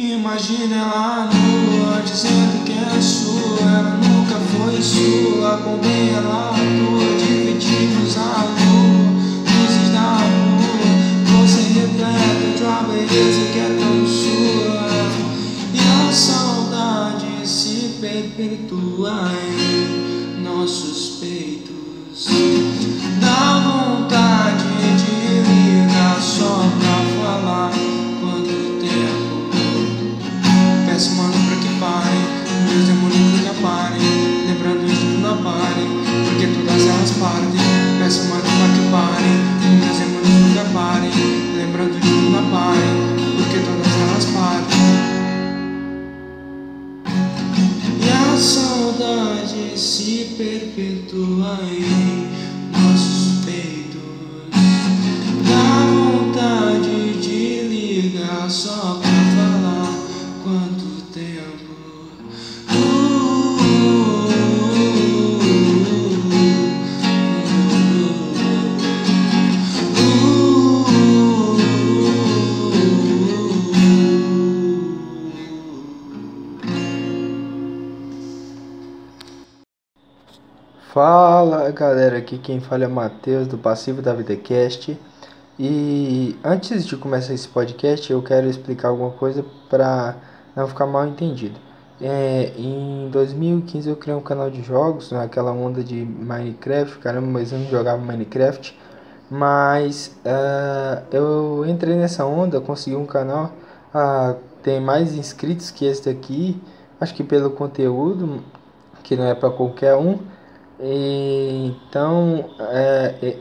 Imagina ela nua, dizendo que é sua. Ela nunca foi sua, com bem ela atua. Dividimos a lua, luzes da rua. Você repleta de uma beleza que é tão sua. E a saudade se perpetua em nossos perpetua em Fala galera, aqui quem fala é Matheus do Passivo da Vidacast. E antes de começar esse podcast, eu quero explicar alguma coisa para não ficar mal entendido. É, em 2015 eu criei um canal de jogos, naquela onda de Minecraft, caramba, mas eu não jogava Minecraft. Mas ah, eu entrei nessa onda, consegui um canal, ah, tem mais inscritos que esse daqui, acho que pelo conteúdo, que não é para qualquer um. Então, é, é,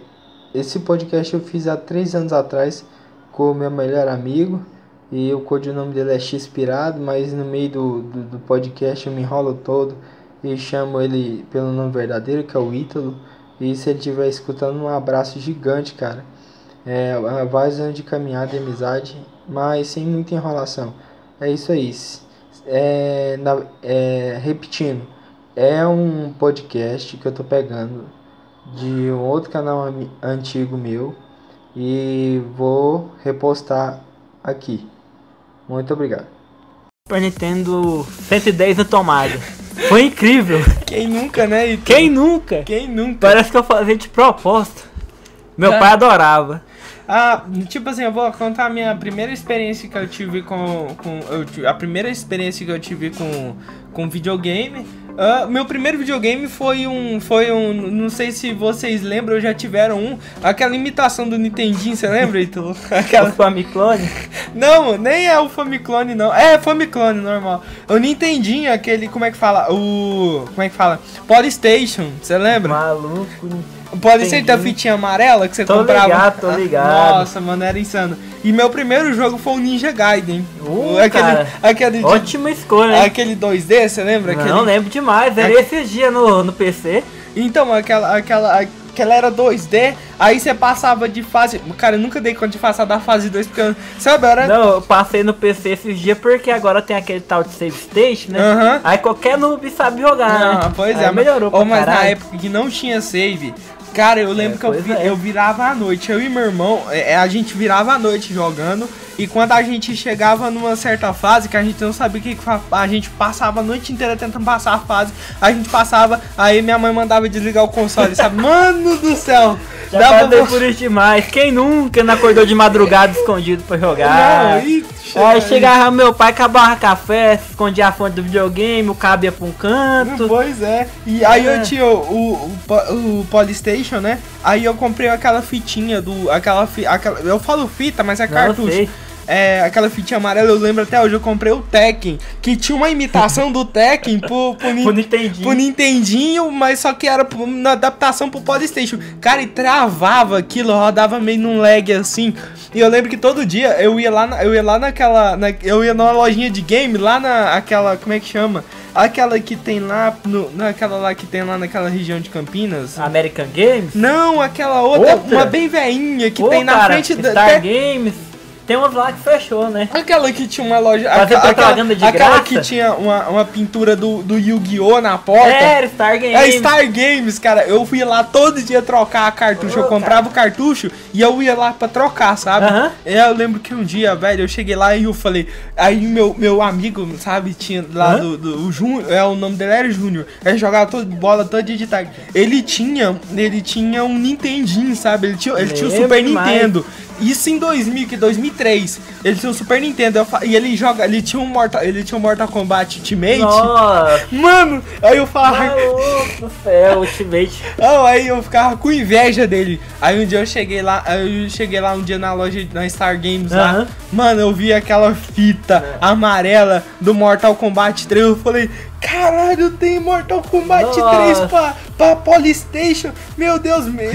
esse podcast eu fiz há três anos atrás com o meu melhor amigo. E o codinome dele é Xpirado, mas no meio do, do, do podcast eu me enrolo todo e chamo ele pelo nome verdadeiro, que é o Ítalo. E se ele estiver escutando, um abraço gigante, cara. É, vários anos de caminhada e amizade, mas sem muita enrolação. É isso aí. É, é, repetindo, é um podcast que eu tô pegando de um outro canal antigo meu e vou repostar aqui. Muito obrigado. Super Nintendo 110 na tomada. Foi incrível. Quem nunca, né? Ito? Quem nunca? Quem nunca? Parece que eu fazia de propósito. Meu pai adorava. Ah, tipo assim, eu vou contar a minha primeira experiência que eu tive com. com eu, a primeira experiência que eu tive com, com videogame. Ah, meu primeiro videogame foi um. Foi um. Não sei se vocês lembram, já tiveram um. Aquela imitação do Nintendinho, você lembra, Ítalo? O Aquela. Famiclone. Não, nem é o Famiclone, não. É, Famiclone, normal. O Nintendinho, aquele. Como é que fala? O. Como é que fala? Polystation, você lembra? Maluco. Pode ser da fitinha amarela que você Tô comprava. ligado, tô ligado. Nossa, mano, era insano. E meu primeiro jogo foi o Ninja Gaiden. Uh, aquele, cara. aquele, Ótima escolha, hein? aquele 2D, você lembra? Não, Aquele- lembro demais. Era esses dias no, no PC. Então, aquela, aquela, aquela era 2D, aí você passava de fase. Cara, eu nunca dei conta de passar da fase 2, porque, eu- sabe, era. Não, eu passei no PC esses dias porque agora tem aquele tal de save station, né? Aham. Aí qualquer noob sabe jogar, Ah, né? pois Aí é, melhorou mas, oh, mas na época que não tinha save, cara, eu lembro É, que eu, vi- é. eu virava à noite, eu e meu irmão, é, a gente virava à noite jogando, e quando a gente chegava numa certa fase, que a gente não sabia o que, a gente passava a noite inteira tentando passar a fase, a gente passava, aí minha mãe mandava desligar o console, sabe? Mano do céu! Já passei vo- por isso demais. Quem nunca não acordou de madrugada escondido pra jogar? Não, Aí chegava meu pai, acabava café, escondia a fonte do videogame, o cabo ia pra um canto. Pois é. E aí É. eu tinha o, o, o, o Polystation, né? Aí eu comprei aquela fitinha do. Aquela, fi- aquela Eu falo fita, mas é Não, cartucho. É, aquela fitinha amarela, eu lembro até hoje, eu comprei o Tekken, que tinha uma imitação do Tekken pro, pro, Nin- Pro Nintendinho. pro Nintendinho, mas só que era pro- na adaptação pro Polystation. Cara, e travava aquilo, rodava meio num lag assim. E eu lembro que todo dia eu ia lá, eu ia lá naquela, na- eu ia numa lojinha de game, lá na, aquela, como é que chama? Aquela que tem lá, no, naquela lá que tem lá naquela região de Campinas. American Games? Não, aquela outra, Outra? uma bem veinha que tem na cara, frente da... Star Games. Tem umas lá que fechou, né? Aquela que tinha uma loja. Fazer aquela, propaganda de aquela graça? que tinha uma, uma pintura do, do Yu-Gi-Oh! na porta. É, era Star Game. É Star Games, cara. Eu fui lá todo dia trocar a cartucho. Ô, eu comprava o cartucho e eu ia lá pra trocar, sabe? Aham. É, Eu lembro que um dia, velho, eu cheguei lá e eu falei. Aí meu, meu amigo, sabe, tinha lá Hã? do, do o Júnior, é, o nome dele era Júnior. Ele jogava todo, bola todo dia de tarde. Ele tinha, ele tinha um Nintendinho, sabe? Ele tinha, ele tinha o Super demais. Nintendo. Isso em 2000, que 2003. Ele tinha o Super Nintendo eu e ele joga, ele tinha um Mortal, ele tinha um Mortal Kombat Ultimate. Nossa, Mano, aí eu falava, do céu, Ultimate. não, aí eu ficava com inveja dele. Aí um dia eu cheguei lá, eu cheguei lá um dia na loja na Star Games lá. Aham. Mano, eu vi aquela fita amarela do Mortal Kombat 3. Eu falei, caralho, tem Mortal Kombat Nossa. 3 pra, pra Polystation. Meu Deus, me...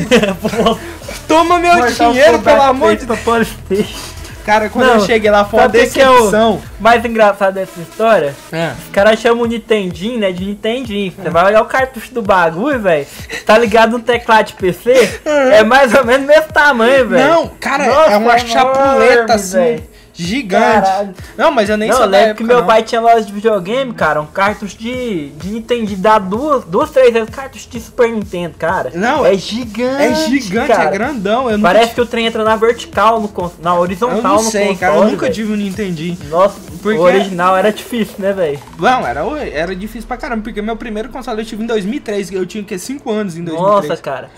toma meu Mortal dinheiro, Kombat pelo amor de PlayStation. Cara, quando Não, eu cheguei lá foi uma sabe o que é o- decepção. Mais engraçado dessa história, É. os caras chamam o Nintendinho, né, de Nintendinho. Você vai olhar o cartucho do bagulho, velho, tá ligado no teclado de PC, é mais ou menos mesmo tamanho, velho. Não, cara, Nossa, é uma é chapuleta enorme, assim, velho. Gigante. Caralho. Não, mas eu nem Não, sou da lembro que meu não. pai tinha loja de videogame, cara, um cartucho de, de Nintendo, dá duas, duas, três vezes cartucho de Super Nintendo, cara. Não, é gigante, É gigante, cara. é grandão. Eu nunca Parece que o trem entra na vertical, no, na horizontal Eu não no sei, console, cara, eu nunca velho. tive um Nintendinho. Nossa, Porque- o original era difícil, né, velho? Não, era, era difícil pra caramba, porque meu primeiro console eu tive em 2003, eu tinha que 5 anos em 2003. Nossa, cara.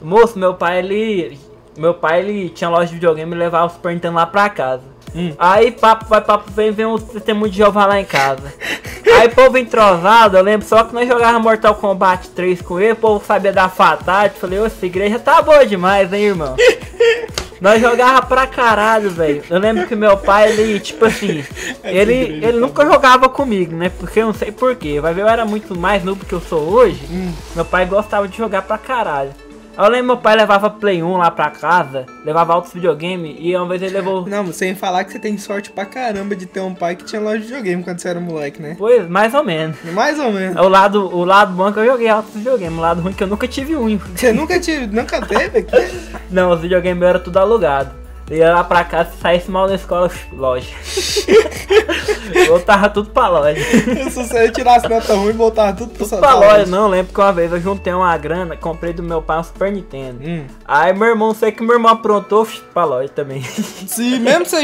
Moço, meu pai, ele. Meu pai, ele tinha loja de videogame e levava o Super Nintendo lá pra casa. Hum. Aí, papo vai, papo vem, vem um sistema de Jeová lá em casa. Aí, povo entrosado, eu lembro só que nós jogávamos Mortal Kombat 3 com ele, o povo sabia da fatality. Falei, ô, essa igreja tá boa demais, hein, irmão? Nós jogava pra caralho, velho. Eu lembro que meu pai, ele, tipo assim, ele, ele nunca jogava comigo, né? Porque eu não sei porquê. Vai ver, eu era muito mais noob que eu sou hoje. Meu pai gostava de jogar pra caralho. Eu lembro meu pai levava Play 1 lá pra casa, levava outros videogame e uma vez ele levou. Não, sem falar que você tem sorte pra caramba de ter um pai que tinha loja de videogame quando você era moleque, né? Pois, mais ou menos. Mais ou menos. O lado, o lado bom é que eu joguei outros videogame, o lado ruim é que eu nunca tive um. Você nunca tive, nunca teve aqui? Não, os videogames eram tudo alugado. Eu ia lá pra casa, se saísse mal na escola, loja. Voltava tudo pra loja. Se você tirasse nota ruim, voltava tudo seu Pra loja, não, lembro que uma vez eu juntei uma grana, comprei do meu pai um Super Nintendo. Hum. Aí meu irmão, sei que meu irmão aprontou, pra loja também. Se mesmo você,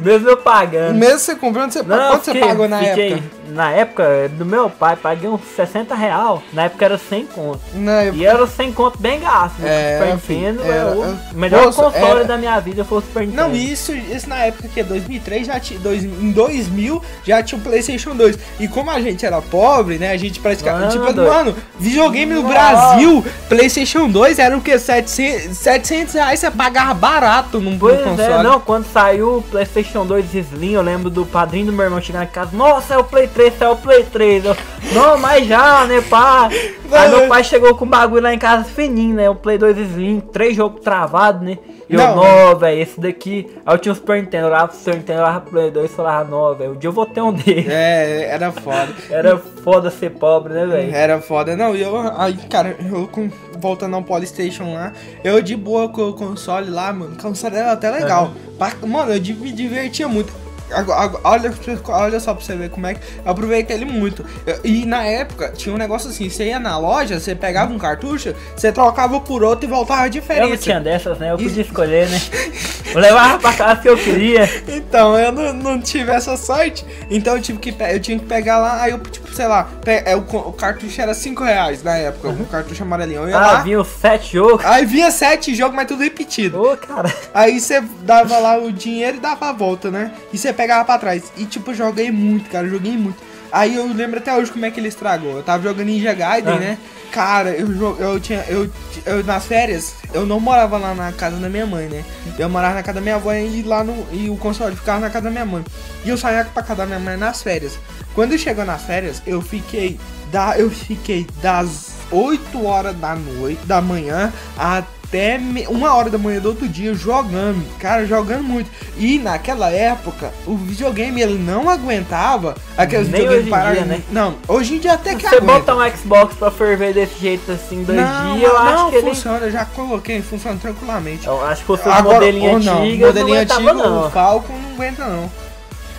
Mesmo eu pagando. mesmo você comprando, você, Não, quanto você fiquei- pagou na fiquei- época? Na época, do meu pai, paguei uns 60 real. Na época era 100 conto. Na época. E era 100 conto bem gasto. né? É, Super Nintendo, era- é melhor console era- da minha vida foi Super Nintendo. Não, isso, isso na época que é 2003 já tinha, dois, em 2000 já tinha o PlayStation 2. E como a gente era pobre, né? A gente praticamente, Mano, tipo, doido. mano, videogame no Nossa. Brasil, PlayStation 2 era o que 700, 700 reais você pagava barato num Pois console. é, não, quando saiu o PlayStation 2 Slim, eu lembro do padrinho do meu irmão chegar em casa, nossa, é o Play 3, é o Play 3. Eu, não, mas já, né, pá. Aí meu pai chegou com o bagulho lá em casa fininho, né, o Play 2 Slim, três jogos travados, né. E eu, Não. velho, esse daqui. Aí eu tinha o Super Nintendo, olhava pro Super Nintendo, olhava pro Play 2 e falava, não, velho, um dia eu vou ter um dele. É, era foda. Era foda ser pobre, né, velho? Era foda. Não, e eu, aí, cara, eu com, voltando ao Polystation lá, eu de boa com o console lá, mano, o console era até legal. Pa- Mano, eu me divertia muito. Agora- Olha, olha só pra você ver como é que eu aproveitei ele muito. E na época tinha um negócio assim: você ia na loja, você pegava um cartucho, você trocava por outro e voltava a Eu não tinha dessas, né? Eu podia escolher, né? Eu levava pra casa que eu queria. Então, eu não, não tive essa sorte. Então eu tive que eu tinha que pegar lá, aí eu, tipo, sei lá, é, o, o cartucho era 5 reais na época, o cartucho amarelinho. Uhum. Ah, lá, vinha sete jogos. aí vinha sete jogos, mas tudo repetido. Ô, cara. Aí você dava lá o dinheiro e dava a volta, né? E você pegava pra trás. E tipo, joguei muito, cara, joguei muito. Aí eu lembro até hoje como é que ele estragou. Eu tava jogando Ninja Gaiden, Ah. né? Cara, eu, eu tinha. Eu, eu nas férias, eu não morava lá na casa da minha mãe, né? Eu morava na casa da minha avó e lá no. E o console ficava na casa da minha mãe. E eu saía pra casa da minha mãe nas férias. Quando chegou nas férias, eu fiquei. Da, eu fiquei das 8 horas da noite, da manhã, até me- uma hora da manhã do outro dia jogando, cara, jogando muito. E naquela época, o videogame ele não aguentava aqueles Nem videogames hoje em dia, né? Não, hoje em dia até que você aguenta. botar um Xbox pra ferver desse jeito assim, dois não, dias, eu não, acho que ele. funciona, eu já coloquei, funciona tranquilamente. Eu acho que fosse um modelinho não, antigo, modelinho não antigo, não. o Falcon não aguenta não.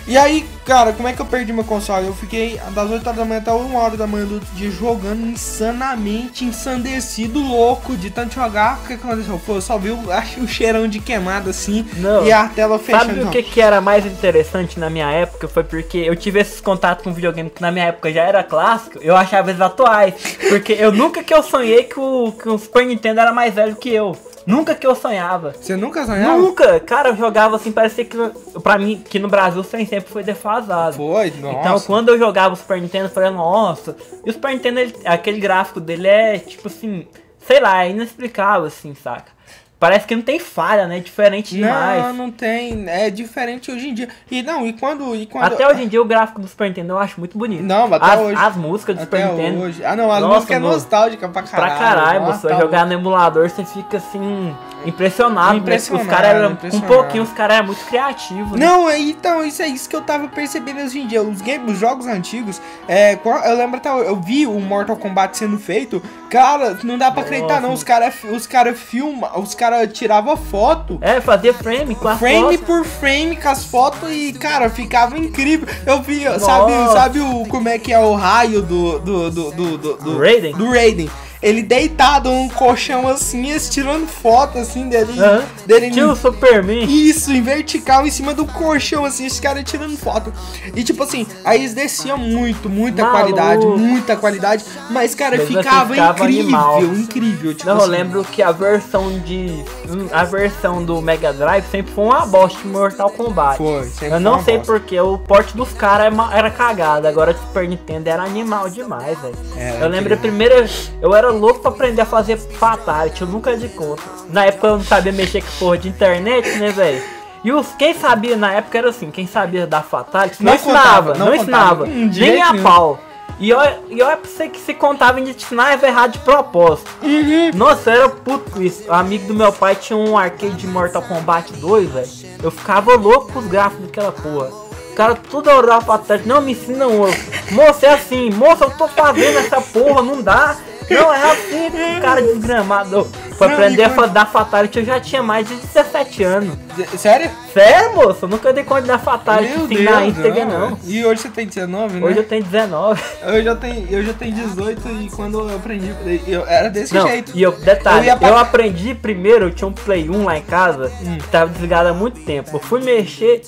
E aí, cara, como é que eu perdi meu console? Eu fiquei das 8 horas da manhã até 1 hora da manhã do outro dia jogando insanamente, ensandecido, louco de tanto jogar. O que aconteceu? Foi, eu só vi o, acho, o cheirão de queimada assim Não. e a tela fechando. Sabe o que, que era mais interessante na minha época? Foi porque eu tive esses contatos com videogame que na minha época já era clássico, eu achava eles atuais. Porque eu nunca que eu sonhei que o, que o Super Nintendo era mais velho que eu. Nunca que eu sonhava. Você nunca sonhava? Nunca! Cara, eu jogava assim, parecia que pra mim, que no Brasil sempre foi defasado. Foi, nossa. Então, quando eu jogava o Super Nintendo, eu falei, nossa. E o Super Nintendo, ele- aquele gráfico dele é, tipo assim, sei lá, é inexplicável, assim, saca? Parece que não tem falha, né? Diferente demais. Não, não tem. É diferente hoje em dia. E não, e quando. E quando Até hoje em dia, o gráfico do Super Nintendo eu acho muito bonito. Não, mas até as, hoje- as músicas do Super Nintendo. hoje. Ah, não, a Nossa, música é nostálgica pra caralho. Pra caralho, Nossa, você tá jogar no emulador, você fica assim, impressionado. Impressionado, né? Os caras eram. Um pouquinho, os caras eram muito criativos. né? Não, é- então, isso é isso que eu tava percebendo hoje em dia. Os, games, os jogos antigos, é, eu lembro até, eu vi o Mortal Kombat sendo feito, cara, não dá pra acreditar não, os caras os cara filma, os caras tiravam foto, É, fazia frame com a frame foto. por frame com as fotos e, cara, ficava incrível. Eu vi, sabe, Nossa. sabe o, como é que é o raio do, do, do, do, do, do Raiden? do Raiden. Ele deitado num colchão assim, eles tirando foto assim dele, Aham. dele Tinha o Superman. isso, em vertical, em cima do colchão, assim, os caras tirando foto. E tipo assim, aí eles desciam muito, muita Maluco. qualidade, muita qualidade. Mas, cara, Mesmo assim, ficava, ficava incrível, animal. incrível. Tipo Não, eu assim, lembro que a versão de. A versão do Mega Drive sempre foi uma bosta de Mortal Kombat. Foi, sempre Eu não sei bosta. porque o porte dos caras era cagado. Agora o Super Nintendo era animal demais, velho. Era Eu lembro a primeira. Eu era louco pra aprender a fazer Fatality, eu nunca de conta. Na época eu não sabia mexer com porra de internet, né, velho? E os, quem sabia na época era assim, quem sabia da Fatality não, Não ensinava, contava, não, não ensinava. contava. Nem a pau. E olha, e olha pra você que se contava em ensinava errado de propósito. Uhum. Nossa, eu era puto isso. O amigo do meu pai tinha um arcade de Mortal Kombat 2, velho. Eu ficava louco com os gráficos daquela porra. O cara tudo orava pra trás. Não, me ensina um. Moça, é assim. Moça, eu tô fazendo essa porra, não dá. Não, é assim, cara desgramado. Pra Não, aprender a quando- fa- dar Fatality eu já tinha mais de 17 anos. Sério? Sério, moço? Eu nunca dei conta de dar Fatality assim na íntegra, não. E hoje você tem 19, né? Hoje eu tenho 19. eu... já tenho, eu já tenho 18 e quando eu aprendi, eu era desse Não, jeito. e eu, detalhe, Eu ia eu, pra- aprendi primeiro, eu tinha um Play 1 lá em casa, Hum. que tava desligado há muito tempo. Eu fui mexer,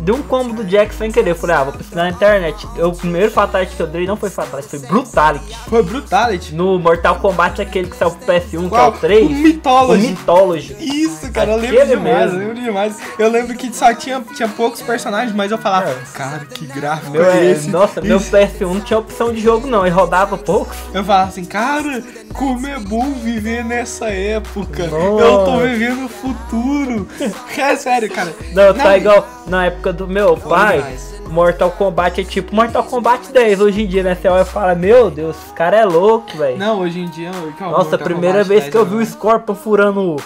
dei um combo do Jack sem querer. Eu falei, ah, vou pesquisar na internet. Eu, o primeiro Fatality que eu dei não foi Fatality, foi Brutality. Foi Brutality. No Mortal Kombat, aquele que saiu pro PS1, Qual? que é o 3. O Mythology. O Mythology. Isso, cara, eu lembro demais, mesmo. eu lembro demais. Eu lembro que só tinha, tinha poucos personagens, mas eu falava, É. cara, que gráfico Meu, é é, esse? nossa, meu Isso. PS1 não tinha opção de jogo não, ele rodava pouco. Eu falava assim, cara, como é bom viver nessa época. Nossa. Eu tô vivendo o futuro. É sério, cara. Não, tá igual na época do meu pai. demais. Mortal Kombat é tipo Mortal Kombat 10 hoje em dia, né? Você olha e fala, meu Deus, esse cara é louco, velho. Não, hoje em dia. calma, Nossa, a primeira Kombat vez 10 que eu vi não. o Scorpion furando,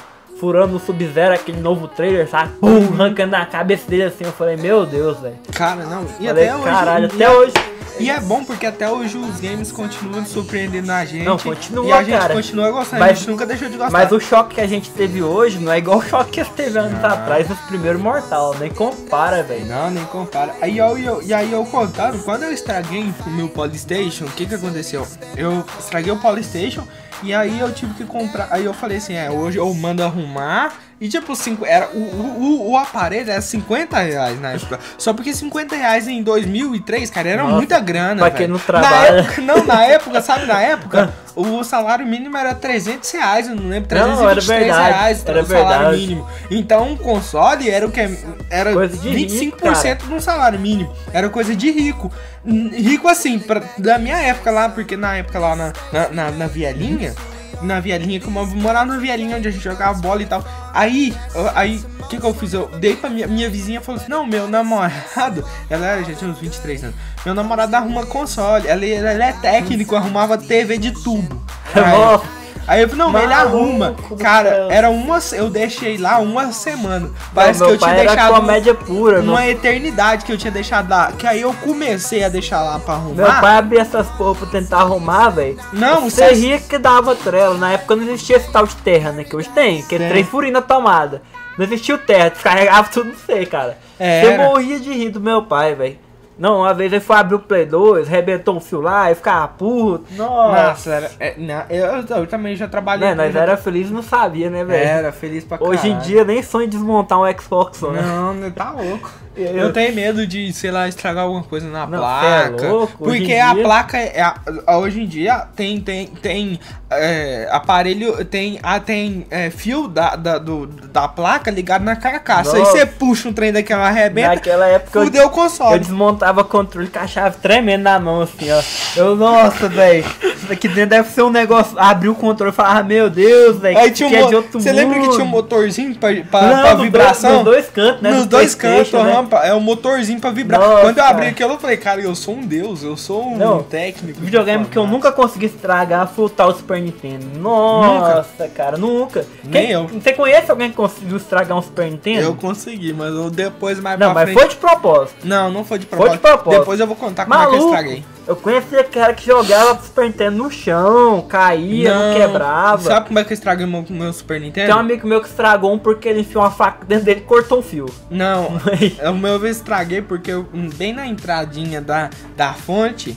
furando o Sub-Zero, aquele novo trailer, sabe? Pum, arrancando a cabeça dele assim, eu falei, meu Deus, velho. Cara, não. E Falei, até hoje. caralho, até é- hoje. E é bom porque até hoje os games continuam surpreendendo a gente. Não, continua, E a gente cara. continua gostando. Mas- a gente nunca deixou de gostar. Mas o choque que a gente teve hoje não é igual o choque que teve anos atrás nos primeiros Mortal, nem compara, velho. Não, nem compara. Aí eu, eu- e aí eu contando, quando eu estraguei o meu Polystation, o que que aconteceu? Eu estraguei o Polystation e aí eu tive que comprar. Aí eu falei assim, é, hoje eu mando arrumar. E tipo, cinco, era, o, o, o- aparelho era 50 reais na época. Só porque 50 reais em 2003, cara, era Nossa, muita grana. pra velho. quem não Na trabalha. época, não, na época, sabe, na época, o salário mínimo era 300 reais, eu não lembro, Não, 323 era verdade, reais era o salário verdade. mínimo. Então, um console era o que? Era Coisa de rico, 25% do salário mínimo. Era coisa de rico. Rico assim, pra, da minha época lá, porque na época lá na, na, na, na Vielinha, na Vielinha, como eu morava na Vielinha onde a gente jogava bola e tal. Aí, aí, o que que eu fiz? Eu dei pra minha, minha vizinha e falou assim, não, meu namorado, ela já tinha uns 23 anos, meu namorado arruma console, ela, ela é técnico, arrumava TV de tubo. Aí, Nossa, Aí eu falei, não, mas ele Maluco arruma. Cara, céu. era uma. Eu deixei lá uma semana. Parece meu que eu tinha deixado. comédia pura, uma meu, eternidade que eu tinha deixado lá. Que aí eu comecei a deixar lá pra arrumar. meu pai abria essas porra pra tentar arrumar, velho. Não, Você você- ria que dava trela. Na época não existia esse tal de terra, né? Que hoje tem, que é Tem. três furinhos na tomada. Não existia o terra, descarregava tudo no você, cara. É, era. morria de rir do meu pai, velho. Não, uma vez ele foi abrir o Play 2, arrebentou um fio lá e ficava puto. Nossa. Nossa, era, é, não, eu, eu também já trabalhei. Né, nós com- era feliz e não sabia, né, velho? Era feliz pra Hoje em caralho. dia nem sonho em desmontar um Xbox, né? Não, não tá louco. Eu- Eu tenho medo de, sei lá, estragar alguma coisa na Não, placa. cê é louco, porque a dia- placa é. a- a- hoje em dia tem, tem, tem é, aparelho, tem, ah, tem é, fio da, da, do, da placa ligado na carcaça. Aí Nossa. você puxa um trem daquela arrebenta, Naquela época eu, fudeu o eu console. desmontava controle com a chave tremendo na mão, assim, ó. Eu, nossa, velho. Isso aqui dentro deve ser um negócio. Abrir o controle e falar, ah, meu Deus, velho. Aí tinha um é Você lembra que tinha um motorzinho pra, pra, Não, pra vibração? Dois, nos dois cantos, né? Nos do dois cantos, né? é um motorzinho pra vibrar. Nossa, Quando eu abri aquilo, eu falei, cara, eu sou um deus, eu sou um Não, técnico. O videogame que eu nunca consegui estragar foi o tal Super Nintendo. Nossa, cara, nunca. Nem Quem- eu. Você conhece alguém que conseguiu estragar um Super Nintendo? Eu consegui, mas eu depois mais Não, mas frente... foi de propósito. Não, não foi de Foi propósito. de propósito. Depois eu vou contar como é que eu estraguei. eu conhecia cara que jogava Super Nintendo no chão, caía, não, quebrava. Sabe como é que eu estraguei meu, meu Super Nintendo? Tem um amigo meu que estragou um porque ele enfiou uma faca dentro dele e cortou um fio. Não, o meu eu estraguei porque eu, bem na entradinha da, da fonte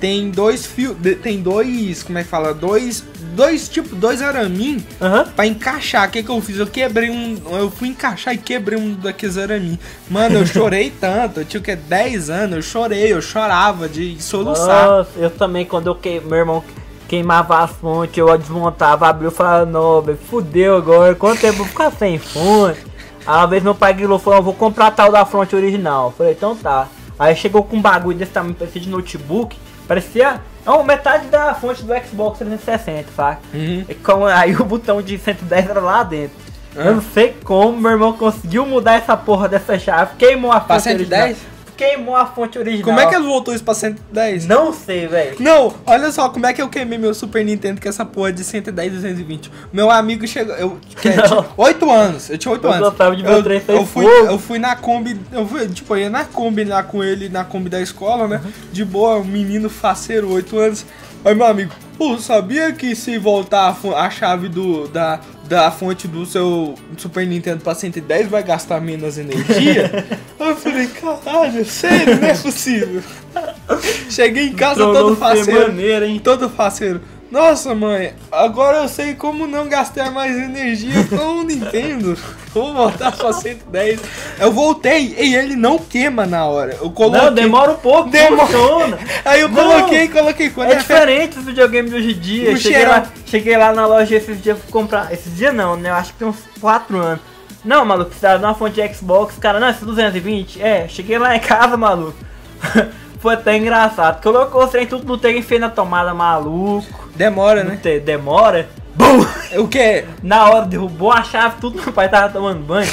tem dois fios, tem dois, como é que fala? Dois, dois tipo, dois araminhos Aham. pra encaixar. O que que eu fiz? Eu quebrei um, eu fui encaixar e quebrei um daqueles araminhos. Mano, eu chorei tanto, eu tinha o que 10 anos, eu chorei, eu chorava de soluçar. Nossa, eu também, quando eu que... meu irmão queimava as fontes, eu desmontava, abriu e falava, não, velho, fudeu agora, quanto tempo eu vou ficar sem fonte? Aí uma vez meu pai grilou falou, eu vou comprar a tal da fonte original. Eu falei, então tá. Aí chegou com um bagulho desse tamanho, parecia de notebook, parecia. Não, metade da fonte do Xbox 360, saca? Uhum. E com- aí o botão de 110 era lá dentro. Ah. Eu não sei como meu irmão conseguiu mudar essa porra dessa chave. Queimou a Pra fonte 110? original. Queimou a fonte original. Como é que ele voltou isso pra 110? Não sei, velho. Não, olha só como é que eu queimei meu Super Nintendo com essa porra de 110 e 220. Meu amigo chegou. Eu Não. tinha 8 anos. Eu tinha 8 Eu anos. de eu, o trem eu sem fui, eu fui na Kombi. Eu fui, tipo, eu ia na Kombi lá com ele, na Kombi da escola, né? Uhum. De boa, um menino faceiro, 8 anos. Aí meu amigo, pô, sabia que se voltar a, a chave do, da, da fonte do seu Super Nintendo pra 110 vai gastar menos energia? eu falei, caralho, sério, não é possível. Cheguei em casa todo Trollou ser faceiro. maneiro, hein? Todo faceiro. Nossa, mãe, agora eu sei como não gastar mais energia com o Nintendo. Vou voltar pra 110. Eu voltei e ele não queima na hora. Eu coloquei. Não, demora um pouco, Demora. funciona. Aí eu Não. coloquei, coloquei. Quando É fe- diferente os videogames de hoje em dia. Cheguei lá, cheguei lá na loja esses dias pra comprar. Esses dias não, né? Eu acho que tem uns 4 anos. Não, maluco, precisava de uma fonte de Xbox. Cara, não, esse 220? É, cheguei lá em casa, maluco. Foi até engraçado. Colocou os trem tudo no trem e fez na tomada, maluco. Demora, né? te- demora. Bum! O que? Na hora derrubou a chave, tudo meu pai tava tomando banho.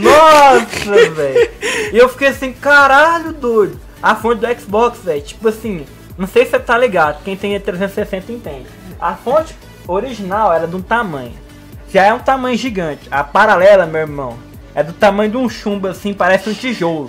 Nossa, velho. E eu fiquei assim, caralho, doido. A fonte do Xbox, velho, tipo assim, não sei se você tá ligado, quem tem 360 entende. A fonte original era de um tamanho. Já é um tamanho gigante. A paralela, meu irmão, é do tamanho de um chumbo assim, parece um tijolo.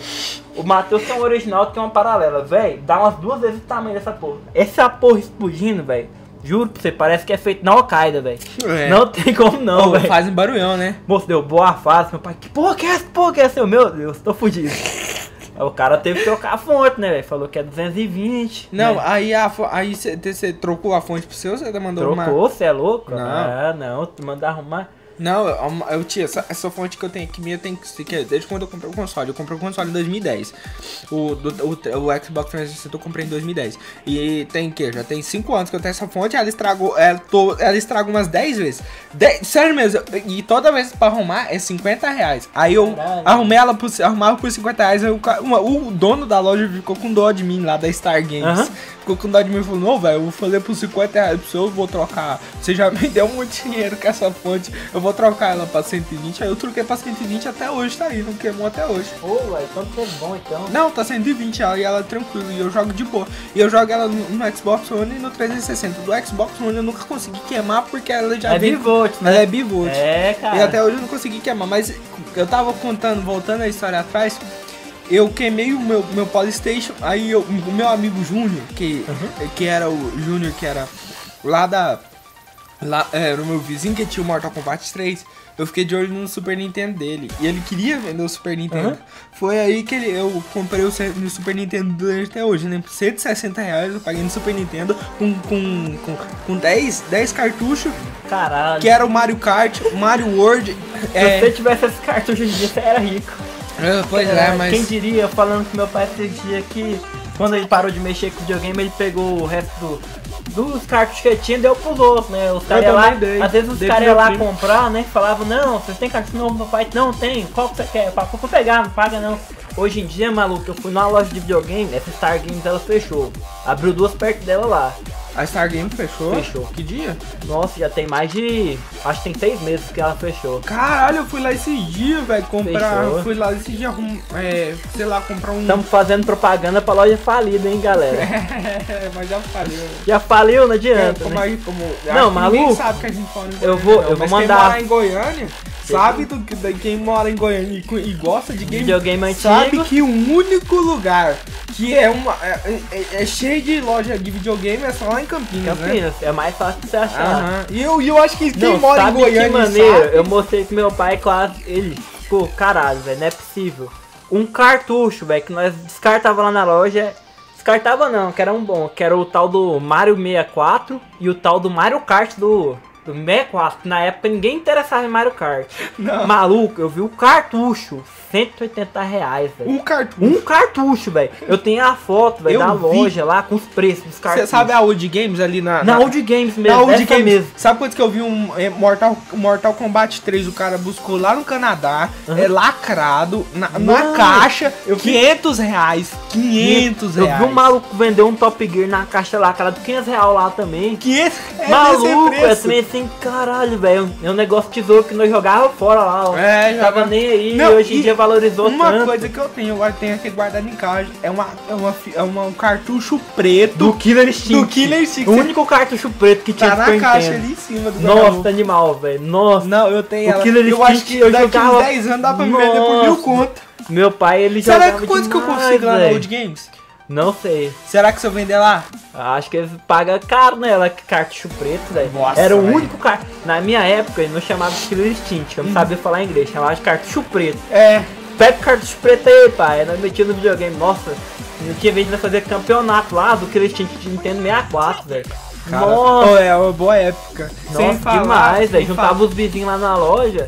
O Matheus tem um original que tem uma paralela, velho. Dá umas duas vezes o tamanho dessa porra. Essa porra explodindo, velho. Juro pra você, parece que é feito na Al-Qaeda, velho. É. Não tem como não, velho. faz um barulhão, né? Moço, deu boa fase, meu pai, que porra que é essa? Porra que é essa? Eu, Meu Deus, tô fudido. O cara teve que trocar a fonte, né, velho? Falou que é 220. Não, né? aí a aí você trocou a fonte pro seu ou você mandou. Trocou, você é louco? Não. Ah, não, mandar arrumar. Não, eu, eu tinha essa, essa fonte que eu tenho aqui minha tem que que é desde quando eu comprei o console. Eu comprei o console em 2010. O, do, o, o Xbox 360 eu comprei em 2010. E tem que já tem 5 anos que eu tenho essa fonte, ela estragou, ela, to- ela estragou umas 10 vezes. De- sério mesmo, e toda vez pra arrumar é 50 reais. Aí eu Caralho. arrumei ela por, arrumava por 50 reais, aí o, o dono da loja ficou com dó de mim lá da Star Games. Aham. Ficou com dó de mim e falou, não, velho, eu vou fazer por 50 reais pro seu, eu vou trocar. Você já me deu muito dinheiro com essa fonte. Eu vou trocar ela pra 120. Aí eu troquei pra 120 até hoje, tá aí, não queimou até hoje. Ô, velho, quanto que é bom então. Não, tá 120 ela e ela é tranquila. E eu jogo de boa. E eu jogo ela no, no Xbox One e no 360. Do Xbox One eu nunca consegui queimar porque ela já É vem. bivolt, né? Ela é bivolt. É, cara. E até hoje eu não consegui queimar. Mas eu tava contando, voltando a história atrás. Eu queimei o meu, meu Polystation, aí eu- o meu amigo Júnior, que, que era o Júnior, que era lá da. Lá, é, era o meu vizinho que tinha o Mortal Kombat 3. Eu fiquei de olho no Super Nintendo dele. E ele queria vender o Super Nintendo. Aham. Foi aí que ele, eu comprei o no Super Nintendo dele até hoje, né? Por 160 reais eu paguei no Super Nintendo com, com, com, com 10, 10 cartuchos, Caralho. que era o Mario Kart, Mario World. Se É, você tivesse esse cartucho hoje em dia, você era rico. É, pois é, mas. Quem diria, falando com meu pai esse dia que quando ele parou de mexer com videogame, ele pegou o resto do, dos cartuchos que tinha e deu pros outros, né? Os caras Eu lá, dei. às vezes os caras lá primo. comprar, né? Falavam, não, vocês têm cartucho novo, meu pai, não tem, qual que você quer? Pra vou pegar, não paga não. Hoje em dia, maluco, eu fui numa loja de videogame, essa Star Games ela fechou. Abriu duas perto dela lá. A Star Game fechou? Fechou. Que dia? Nossa, já tem mais de. Acho que tem seis meses que ela fechou. Caralho, eu fui lá esse dia, velho, comprar. Fechou. Fui lá esse dia, é, sei lá, comprar um. Estamos fazendo propaganda pra loja falida, hein, galera? É, mas já falei. Já faliu, não É, adianta, como né? aí, como. Não, maluco. sabe que a gente mora em Goiânia. Eu vou- não, eu vou mandar- Quem mora em Goiânia sabe do que da- quem mora em Goiânia e, e gosta de game. Videogame Sabe antigo. que o único lugar que é uma. É, é- é cheio de loja de videogame é só lá em Campinas, né? Campinas, é mais fácil de você achar. E eu, eu acho que quem Não, mora em Goiânia que maneiro? sabe. Eu mostrei pro meu pai, claro, ele ficou, caralho, velho, não é possível. Um cartucho, velho, que nós descartava lá na loja. Descartava não, que era um bom, que era o tal do Mario 64 e o tal do Mario Kart do, do 64. que Na época ninguém interessava em Mario Kart. Não. Maluco, eu vi o cartucho, 180 reais, velho. Um cartucho. Um cartucho, velho. Eu tenho a foto, velho, Eu da vi. loja lá com os preços dos Você cartuchos. sabe a Old Games ali na. Na Old Games Na mesmo, Old essa Games. mesmo. Sabe quanto que eu vi um é, Mortal, Mortal Kombat 3? O cara buscou lá no Canadá, é lacrado, na, na caixa, eu vi- 500 reais. 500 Eu reais. vi um maluco vender um Top Gear na caixa de 500 reais lá também. 500 é Maluco, eu também assim, caralho, velho. É um negócio tesouro que nós jogava fora lá, ó. É, Não tava nem aí, Não, hoje em e dia valorizou Uma tanto. coisa que eu tenho, eu tenho aqui guardado em casa, é, uma, é, uma, é uma- um cartucho preto Do Killer Instinct. do Killer Instinct. O único cartucho preto que tinha tá na caixa ali em cima do Nossa, animal, velho. Nossa. Não, eu tenho O ela. Killer eu acho que eu daqui jogava- uns 10 anos dá pra me vender por mil conto. Meu pai, ele Será jogava que quanto que eu consigo lá na velho. Old Games? Não sei. Será que se eu vender lá? Acho que eles pagam caro nela, que cartucho preto, velho. Era o velho. único cartucho. Na minha época, ele não chamava de Killer Instinct, eu não sabia falar inglês, chamava de cartucho preto. É. Pega o cartucho preto aí, pai. Nós metia no videogame. Nossa, não tinha vez de fazer campeonato lá do Killer Instinct de Nintendo 64, velho. Cara, Nossa, pô, é uma boa época. Sem nossa falar, demais, sem velho. Juntava falar. os vizinhos lá na loja.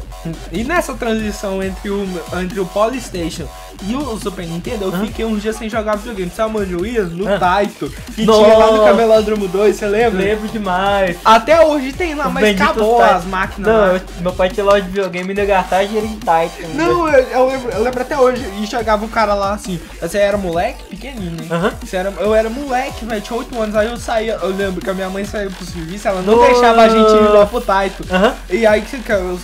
E nessa transição entre o, entre o Polystation e o Super Nintendo, eu Hã? fiquei uns dias sem jogar videogame. Sabe onde eu ia? No Hã? Taito. Que Nossa. tinha lá no Camelódromo 2, você lembra? Lembro demais. Até hoje tem lá, mas benditos acabou Taito. as máquinas Não, eu- meu pai tinha loja de videogame e ainda gastava dinheiro em Titan. Não, eu, eu lembro, eu lembro até hoje. E chegava o cara lá assim. Você era moleque? Pequenininho, hein? Você era, eu era moleque, velho. Tinha 8 anos. Aí eu saía. Eu lembro que a minha mãe saiu pro serviço. Ela não deixava a gente ir lá pro Taito. E aí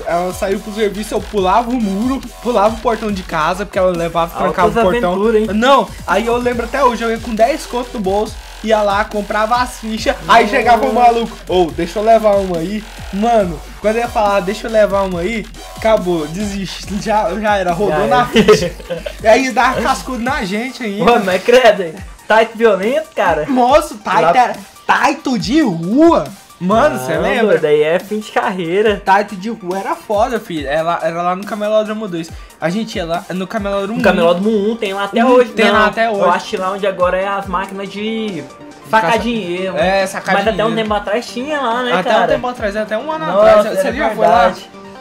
ela saiu pro serviço, eu pulava o muro, pulava o portão de casa, porque ela levava, trancava Altas o portão. hein? Não, aí eu lembro até hoje, eu ia com 10 contos no bolso, ia lá, comprava as fichas, aí chegava o maluco, ô, deixa eu levar uma aí. Mano, quando eu ia falar, deixa eu levar uma aí, acabou, desiste, já, já era, rodou Já na era. ficha. e aí dava cascudo na gente ainda. Pô, mas credo, hein? Titan violento, cara. Moço, Taito, Lá- era- de rua. Mano, você Ah, lembra? Daí é fim de carreira. Taito de rua era foda, filho. Era, era lá no Camelódromo 2. A gente ia lá no Camelódromo O 1. Camelódromo 1 tem lá até Hum, hoje. tem não. lá até hoje. Eu acho que lá onde agora é as máquinas de sacar Caça- dinheiro. É, sacar Mas até um dinheiro. tempo atrás tinha lá, né, Até cara? um tempo atrás, até um ano Nossa, atrás. Você já foi lá?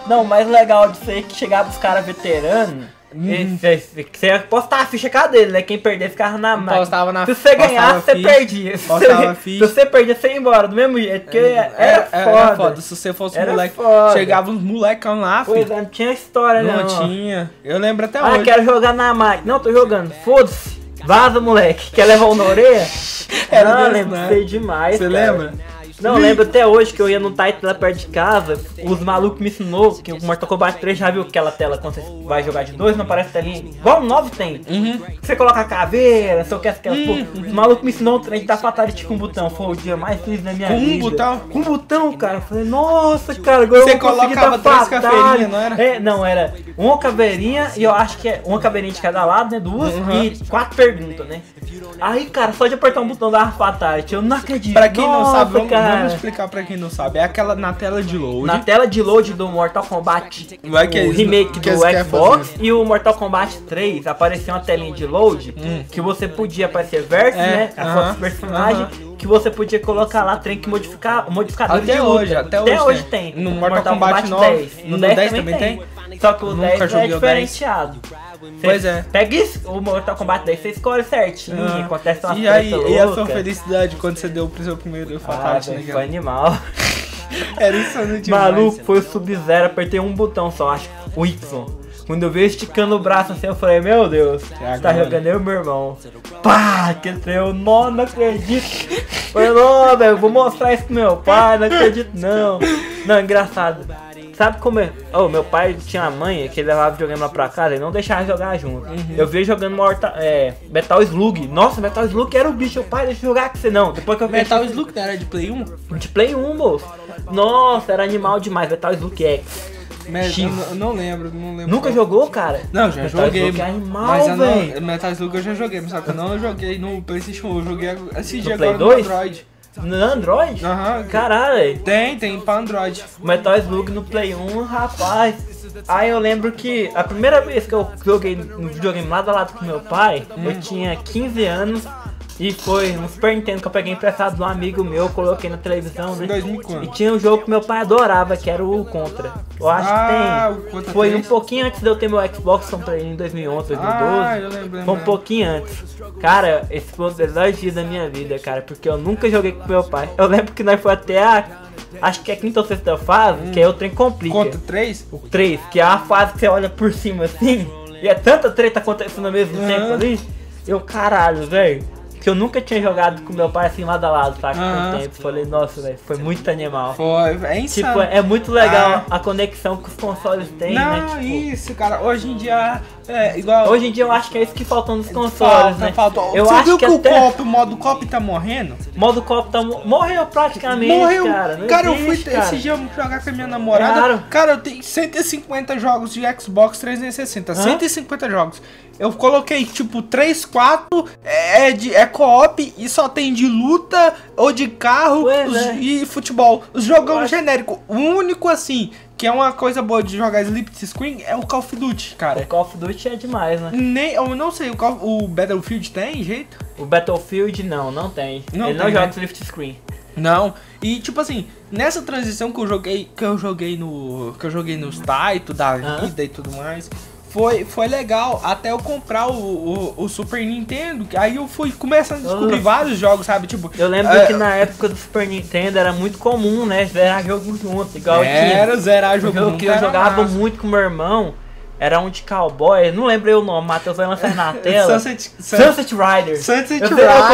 Não, o mais legal disso aí é que chegava os caras veteranos. Você ia postar a ficha com a dele, né? Quem perder ficava na máquina. Postava na Se você postava ganhasse, você ficha, perdia. Se postava você, ficha. se você perdia, você ia embora do mesmo jeito. Porque era, Era, era foda. foda. Se você fosse Era moleque, foda. chegava uns molecão lá, Pois filho. é, não tinha história, Não, não. tinha. Eu lembro até Ah, hoje. quero jogar na máquina. Não, tô jogando. Foda-se. Vaza, moleque. Quer levar um na orelha? Era não, desse, lembro né? sei demais. Você lembra? Não, eu lembro até hoje que eu ia no Titan lá perto de casa, os malucos me ensinou que o Mortal Kombat 3 já viu aquela tela quando você vai jogar de dois, não aparece telinha. Igual o 9 tem. Você coloca a caveira, se eu quero aquelas porra. Os malucos me ensinou o trem de dar fatality com um botão. Foi o dia mais feliz da minha Com um vida. botão? Com um botão, cara. Eu falei, nossa, cara, agora Você eu vou conseguir dar três fatality. caveirinhas, não era? É, não, era uma caveirinha e eu acho que é uma caveirinha de cada lado, né? Duas Uhum. e quatro perguntas, né? Aí, cara, só de apertar um botão da fatality, eu não acredito. Pra quem não Nossa, sabe, vamos, cara. Vamos explicar pra quem não sabe. É aquela na tela de load. Na tela de load do Mortal Kombat, que o eles- remake que do Xbox e o Mortal Kombat 3, apareceu uma telinha de load que você podia aparecer versus, Hum. É, né? A aham, sua personagem, que você podia colocar lá trem que modificar, modificador Até de luta. hoje, até hoje tem. tem. No Mortal Kombat 9, no 10 também tem? Só que o Nunca 10 é o 10. diferenciado. Pois é. Pega isso, o Mortal Kombat 10 você escolhe certinho, Ah. acontece umas E aí, e a sua felicidade quando você deu pro seu primeiro Ah, fatality, né, velho, foi animal. Era isso demais. Maluco, foi o Sub-Zero, apertei um botão só, acho o Y. Quando eu vi esticando o braço assim, eu falei, meu Deus, você tá jogando eu meu irmão. Pá, trem, eu não, não acredito. Falei, não, velho, vou mostrar isso pro meu pai, não acredito não. Não, engraçado. Sabe como é? Oh, meu pai tinha uma mãe que ele levava videogame lá pra casa e não deixava jogar junto. Eu vi jogando Mortal, é, Metal Slug. Nossa, Metal Slug era o bicho. O pai, deixa eu jogar com você não. Depois que eu vi Metal Slug não era de Play 1? de Play 1, moço. Nossa, era animal demais. Metal Slug X. Mas eu não- eu não lembro, não lembro. Nunca qual. jogou, cara? Não, já Metal joguei. Slug é animal, mas eu não, Metal Slug eu já joguei, mas só que eu não joguei no Playstation 1, eu joguei esse dia Play agora 2? no Android. No Android? Aham. Caralho, Tem, tem pra Android. Metal Slug no Play 1, rapaz. Aí eu lembro que a primeira vez que eu joguei no videogame lado a lado com meu pai, Hum. eu tinha 15 anos. E foi no Super Nintendo que eu peguei emprestado de um amigo meu, coloquei na televisão, né? Em 2000 quando? E tinha um jogo que meu pai adorava, que era o Contra. Eu acho Ah, que o tem. Contra Foi 3. um pouquinho antes de eu ter meu Xbox, ele em 2011, 2012. Ah, eu lembro. Foi um pouquinho antes. Cara, esse foi um dos melhores dias da minha vida, cara, porque eu nunca joguei com meu pai. Eu lembro que nós foi até a. Acho que é a quinta ou sexta fase, que é o trem complica. Contra 3? O 3, que é a fase que você olha por cima assim, e é tanta treta acontecendo ao mesmo Aham. tempo ali. Eu, caralho, velho. Que eu nunca tinha jogado com meu pai assim lado a lado? Aham. Com o tempo. Falei, nossa, velho, foi muito animal. Foi, é insano. Tipo, é muito legal Ah. a conexão que os consoles têm, Não, né? Tipo, isso, cara. Hoje em dia é igual. Hoje em dia eu acho que é isso que faltam nos consoles, falta, né? falta. Eu Você acho viu que, que, o até copo, o modo copo tá morrendo? modo copo tá mo- morreu praticamente, Morreu. cara. Não eu fui existe, cara. esse dia jogar com a minha namorada. Claro. Cara, eu tenho 150 jogos de Xbox 360. Hã? 150 jogos. Eu coloquei tipo 3, 4 é, de, é co-op e só tem de luta ou de carro Pois é. e futebol. Os jogão Eu acho- genérico. O único assim, que é uma coisa boa de jogar Split Screen é o Call of Duty, O cara. Call of Duty é demais, né? Nem, eu não sei, o, Call- o Battlefield tem jeito? O Battlefield não, não tem. Não Ele não tem, joga né? Screen. Não. E tipo assim, nessa transição que eu joguei, que eu joguei no, que eu joguei nos Taito da vida e tudo mais, foi, foi legal até eu comprar o, o, o Super Nintendo, que aí eu fui começando a descobrir vários jogos, sabe, tipo, Eu lembro É, que na época do Super Nintendo era muito comum, né? Zerar jogo junto, igual era tinha. zerar jogo, junto, que eu era jogava massa. muito com meu irmão era um de cowboy, não lembrei o nome, Matheus vai lançar na tela. Sunset, Sun- Sunset Riders. Sunset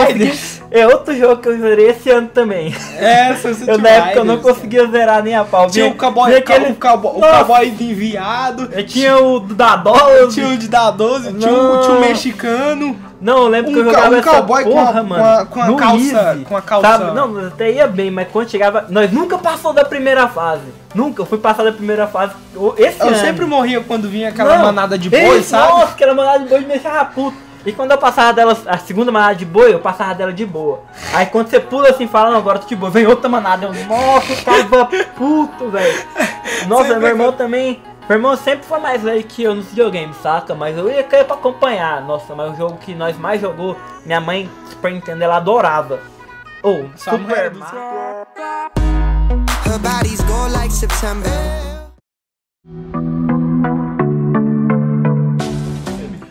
Riders. É outro jogo que eu zerei esse ano também. É, Sunset Eu, na época eu não conseguia zerar nem a pau. Tinha o cowboy, vinha o cowboy, o cowboy, enviado, Eu tinha o da Dollar. tinha o de dar 12, tinha o, tinha o mexicano. Não, eu lembro que eu Um, jogava um essa cowboy com porra, a, mano. com a, com a calça. Easy. Com a calça. Sabe? Não, até ia bem, mas quando chegava. Nós nunca passou da primeira fase. Nunca, eu fui passar da primeira fase. Esse Eu ano. sempre morria quando vinha aquela Não, manada de boi, isso, sabe? Nossa, aquela manada de boi me deixava puto. E quando eu passava dela, a segunda manada de boi, eu passava dela de boa. Aí quando você pula assim, fala, não, agora tô de boa, vem outra manada. Eu, nossa, eu tava puto, velho. Nossa, meu irmão também. Meu irmão sempre foi mais velho que eu nos videogames, saca? Mas eu ia cair pra acompanhar. Nossa, mas o jogo que nós mais jogou, minha mãe, Super Nintendo, ela adorava. Ou, oh, Super do Mario. Her bodies go like September.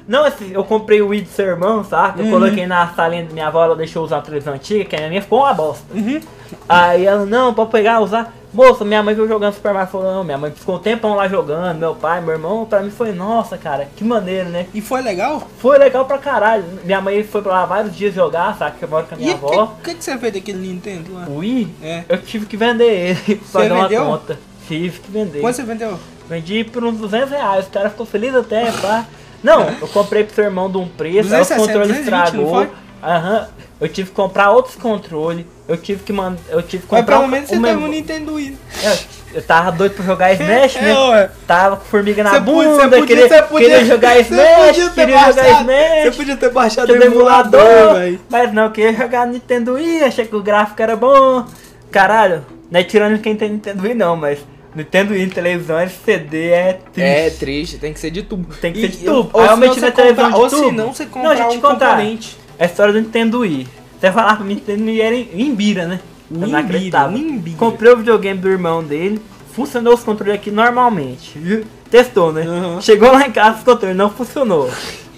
Não, assim, eu comprei o Wii do seu irmão, saca? Eu Uhum. coloquei na salinha da minha avó, ela deixou usar a televisão antiga, que a minha ficou uma bosta. Uhum. Aí ela, não, pode pegar, usar. Moça, minha mãe veio jogando Super Mario falou, não, minha mãe ficou um tempão lá jogando, meu pai, meu irmão, pra mim foi, nossa, cara, que maneiro, né? E foi legal? Foi legal pra caralho. Minha mãe foi pra lá vários dias jogar, sabe? Que eu moro com a minha E o avó. que, que, que você fez daquele Nintendo lá? O Wii, É. eu tive que vender ele pra Você dar uma vendeu? conta. Tive que vender. Quanto você vendeu? Vendi por uns 200 reais, o cara ficou feliz até, pá. Não, eu comprei pro seu irmão de um preço, aí os 260, controles 220, não estragou. Aham. Eu tive que comprar outros controles. Eu tive que mandar. Eu tive que Mas comprar. pelo menos você um teve mem- um Nintendo Wii. É, Eu tava doido pra jogar Smash, né? É. Tava com formiga na Você bunda, podia- você podia- queria, podia- queria jogar você Smash, podia queria jogar baixado- Smash. Você podia ter baixado o do emulador, emulador, velho. mas não, eu queria jogar Nintendo Wii, achei que o gráfico era bom. Caralho, não é tirando quem tem Nintendo Wii não, mas Nintendo Wii televisão, LCD é triste. É triste, tem que ser de tubo. Tem que E- ser de tubo. Ou eu televisão comprar- de Ou se não, você Não, comprar deixa eu um te contar. componente. É a história do Nintendo Wii. Você falar pra mim Nintendo Wii era em Imbira, né? Eu não acreditava. Comprei o videogame do irmão dele, funcionou os controles aqui normalmente. Testou, né? Uhum. Chegou lá em casa, os controles não funcionou.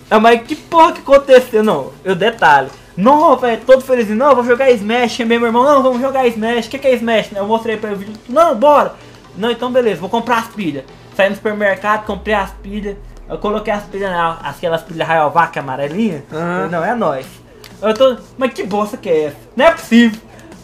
Ah, mas que porra que aconteceu? Não, eu detalhe. Não, velho, todo feliz, não, vou jogar Smash. Chamei meu irmão, não, vamos jogar Smash. O que, que é Smash? Eu mostrei pra ele o vídeo. Não, bora. Não, então beleza, vou comprar as pilhas. Saí no supermercado, comprei as pilhas. Eu coloquei as pilhas, aquelas pilhas Rayovac amarelinha. Aham. Falei, Não, é nóis. Eu tô, mas que bosta que é essa? Não é possível.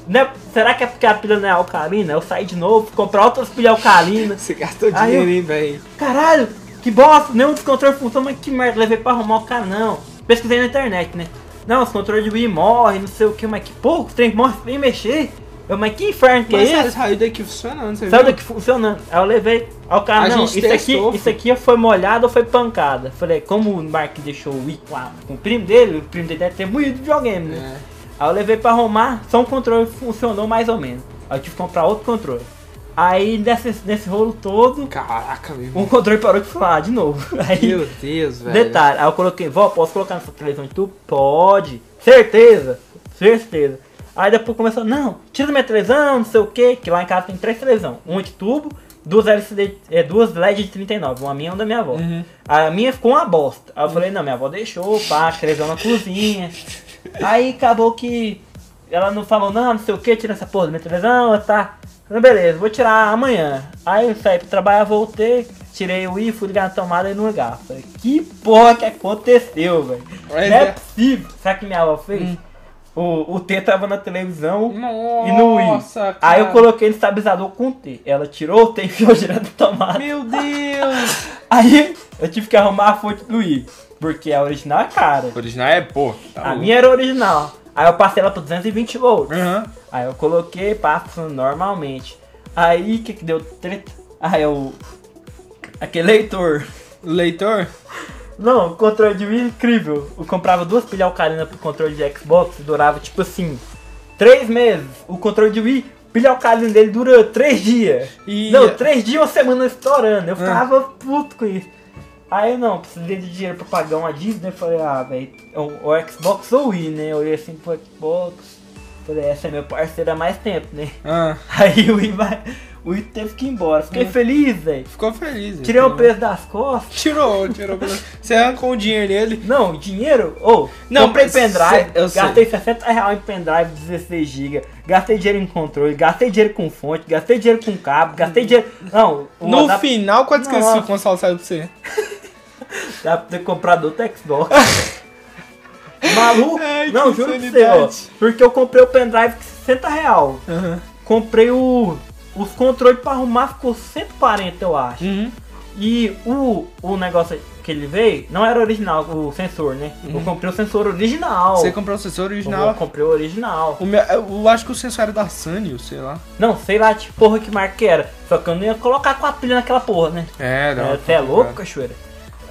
Não é- será que é porque a pilha não é alcalina? Eu saí de novo, comprar outras pilhas alcalinas. Você gastou Aí dinheiro, hein, velho? Caralho, que bosta, nenhum dos controles funciona, mas que merda, levei pra arrumar o cara, não. Pesquisei na internet, né? Não, os controles de Wii morrem, não sei o que, mas que porra, o trem morre sem mexer. Eu, mas que inferno que Mas é esse? saiu daqui funcionando, você Saiu viu? daqui funcionando. Aí eu levei ao cara, A não, isso testou, aqui, isso aqui foi molhado ou foi pancada? Falei, como o Mark deixou o Wii com, a- com o primo dele, o primo dele deve ter moído videogame, né? É. Aí eu levei pra arrumar, só um controle funcionou mais ou menos. Aí eu tive que comprar outro controle. Aí nesse, nesse rolo todo, Caraca, meu um controle parou de funcionar de novo. Aí, Meu Deus, velho. detalhe, aí eu coloquei, vó, posso colocar nessa televisão de tubo? Pode. Certeza, certeza. Aí depois começou, não, tira minha televisão, não sei o que, que lá em casa tem três televisão. Uma de tubo, duas LCD, é, duas LED de 39, uma minha e uma da minha avó. Uhum. A minha ficou uma bosta. Aí eu falei, não, minha avó deixou, pá, televisão na cozinha. Aí acabou que ela não falou, não, não sei o que, tira essa porra da minha televisão, tá. Falei, beleza, vou tirar amanhã. Aí eu saí pra trabalhar, voltei, tirei o Wii, fui ligar na tomada e não ligava. Falei, que porra que aconteceu, velho? Não é é- possível. Sabe o que minha avó fez? O, o T tava na televisão Nossa, e no Wii. cara. Aí eu coloquei no estabilizador com o T. Ela tirou o T e enfiou direto na tomada. Meu Deus! Aí eu tive que arrumar a fonte do Wii. Porque a original é cara. O original é, pô. tá A louco. minha era original. Aí eu passei ela pra 220 volts. Aham. Aí eu coloquei, passo normalmente. Aí o que que deu treta? Aí eu. Aquele leitor. Leitor? Não, o controle de Wii é incrível. Eu comprava duas pilhas alcalinas pro controle de Xbox e durava tipo assim. Três meses. O controle de Wii, pilha alcalina dele dura três dias. E- Não, três dias uma semana estourando. Eu ficava puto com isso. Aí eu não, precisei de dinheiro pra pagar uma. Eu falei, ah, velho, o, Xbox ou Wii, né? Eu olhei assim pro Xbox. Falei, essa é meu parceiro há mais tempo, né? Ah, Aí o Wii vai. O Wii teve que ir embora. Fiquei feliz, velho. ficou feliz. Tirei o então. peso das costas. Tirou, tirou. Você arrancou o dinheiro dele. Não, dinheiro? Ô, Não, comprei pendrive, eu sei. gastei 60 reais em pendrive 16 GB, gastei dinheiro em controle, gastei dinheiro com fonte, gastei dinheiro com cabo, gastei dinheiro. Não, o No adap- final, quanto que esse console saiu pra você? dá pra ter comprado outro Xbox. Maluco? Ai, não, que juro pra você, ó. Porque eu comprei o pendrive com 60 real. Aham. Comprei o. Os controles pra arrumar ficou 140, eu acho. Uhum. E o, o negócio que ele veio não era original, o sensor, né? Eu comprei o sensor original. Uhum. Você comprou o sensor Eu original? comprei o original. O meu, eu acho que o sensor era da Sanyo, sei lá. Não, sei lá de porra que marca que era. Só que eu não ia colocar com a pilha naquela porra, né? É, Você é, louco, cachoeira?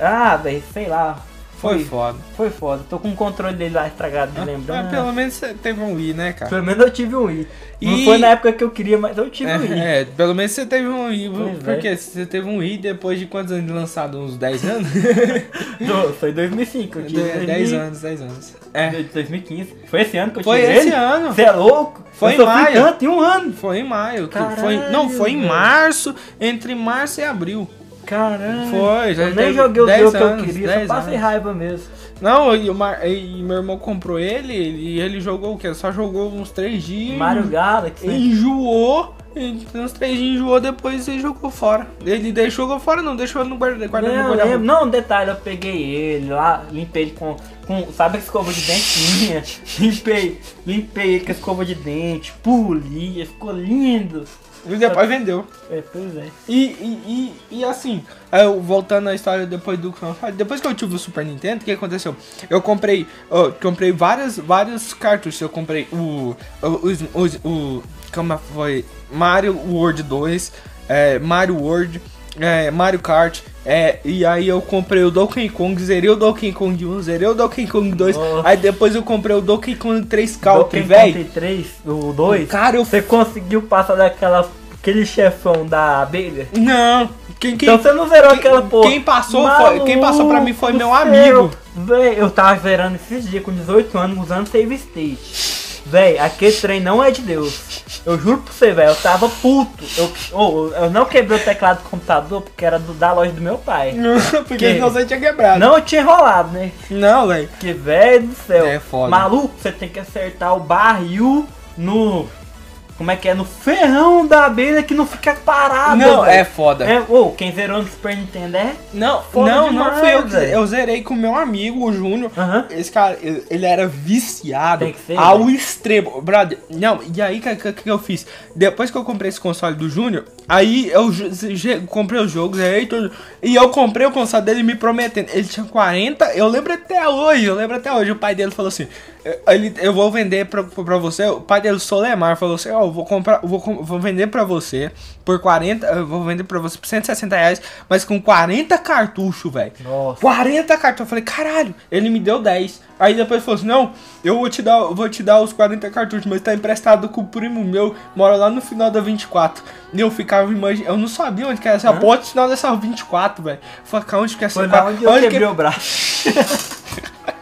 Ah, velho, sei lá. Foi Foi, foda. foi foda. Tô com o controle dele lá estragado de Mas lembrança. pelo menos você teve um Wii, né, cara? Pelo menos eu tive um Wii. Não E- foi na época que eu queria, mas eu tive um Wii. É, é, pelo menos você teve um Wii. Pois Por é. quê? Você teve um Wii depois de quantos anos de lançado? Uns 10 anos? Não, Foi em 2005. Eu tive De- 10 anos, 10 anos. É. De 2015. Foi esse ano que eu Foi tive esse ele? ano. Você é louco? Foi eu em maio. tanto em um ano. Foi em maio. foi, não, foi em março, entre março e abril. Caramba. Foi, já Eu nem joguei o 10 jogo que eu anos, queria, só 10 passei anos. raiva mesmo. Não, e, o Mar- e meu irmão comprou ele e ele jogou o quê? Só jogou uns 3 dias. Mario Galaxy. né? Enjoou. e Uns 3 dias enjoou, depois ele jogou fora. Ele deixou jogou fora, não, deixou no guarda, guarda Não, guarda não, detalhe, eu peguei ele lá, limpei ele com, com sabe a escova de dente minha? limpei, limpei ele com a escova de dente, poli, ficou lindo. E depois vendeu. É, pois é. E, e, e, e assim, eu, voltando à história depois do depois que eu tive o Super Nintendo, o que aconteceu? Eu comprei, eu comprei várias, vários cartuchos. Eu comprei o, o, o, o, o como foi Mario World 2, é, Mario World, é, Mario Kart, é, e aí eu comprei o Donkey Kong, zerei o Donkey Kong 1, zerei o Donkey Kong 2, Nossa. aí depois eu comprei o Donkey Kong 3 Country, Donkey velho. Kong 3, o 2, Cara, eu você conseguiu passar daquela, aquele chefão da abelha? não, quem, quem, Então você não zerou quem- aquela porra. quem passou foi- quem passou pra mim foi meu amigo. Véi, eu tava zerando esses dias com 18 anos, usando save state. Véi, aquele trem não é de Deus. Eu juro pra você, velho, eu tava puto. Eu, oh, eu não quebrei o teclado do computador porque era do- da loja do meu pai. Porque Que? senão você tinha quebrado. Não eu tinha enrolado, né? Não, velho. Que velho do céu. É foda. Maluco, você tem que acertar o barril no. Como é que é? No ferrão da abelha que não fica parado. Não, velho. é foda. É, ô, quem zerou no Super Nintendo é? Não, Foda não, não demais, fui eu que velho. eu zerei com meu amigo, o Júnior. Esse cara, ele era viciado Tem que ser, ao extremo. Brother, não, e aí o que, que, que eu fiz? Depois que eu comprei esse console do Júnior, aí eu comprei os jogos, zerei tudo. E eu comprei o console dele me prometendo. Ele tinha 40, eu lembro até hoje, eu lembro até hoje. O pai dele falou assim: "Eh, ele, Eu vou vender pra, pra você. O pai dele, Solemar, falou assim: Ó, eu vou comprar, vou, vou vender pra você por 40, eu vou vender pra você por 160 reais, mas com 40 cartuchos, velho. Nossa. 40 cartões. Eu falei, caralho, ele me deu 10. Aí depois falou assim: não, eu vou te dar, vou te dar os 40 cartuchos, mas tá emprestado com o primo meu, mora lá no final da 24. E eu ficava imaginando, eu não sabia onde que era essa porra do final dessa 24, velho. Falei, onde que é essa Foi lá onde eu onde que- quebrei o braço.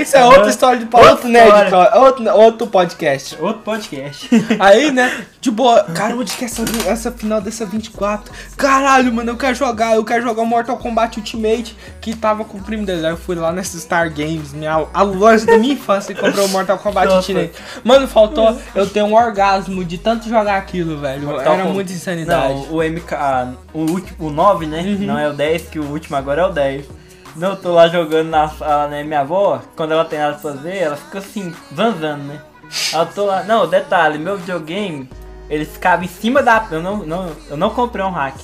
Isso é outra história de Outra outro nerd, outro, outro podcast. Outro podcast. Aí, né, de boa, cara, onde que é essa, essa final dessa 24? Caralho, mano, eu quero jogar, eu quero jogar Mortal Kombat Ultimate, que tava com o primo dele. Aí eu fui lá nessa Star Games, minha, a loja da minha infância, e comprei o Mortal Kombat Nossa. Ultimate. Mano, faltou eu ter um orgasmo de tanto jogar aquilo, velho. Mortal Era muita insanidade. Não, o MK, ah, o último, o 9, né? Uhum. Não é o 10, que o último agora é o 10. Não, eu tô lá jogando na sala, né? Minha avó, quando ela tem nada pra fazer, ela fica assim, zanzando, né? Eu tô lá. Não, detalhe, meu videogame, ele ficava em cima da. Eu não, não, eu não comprei um hack.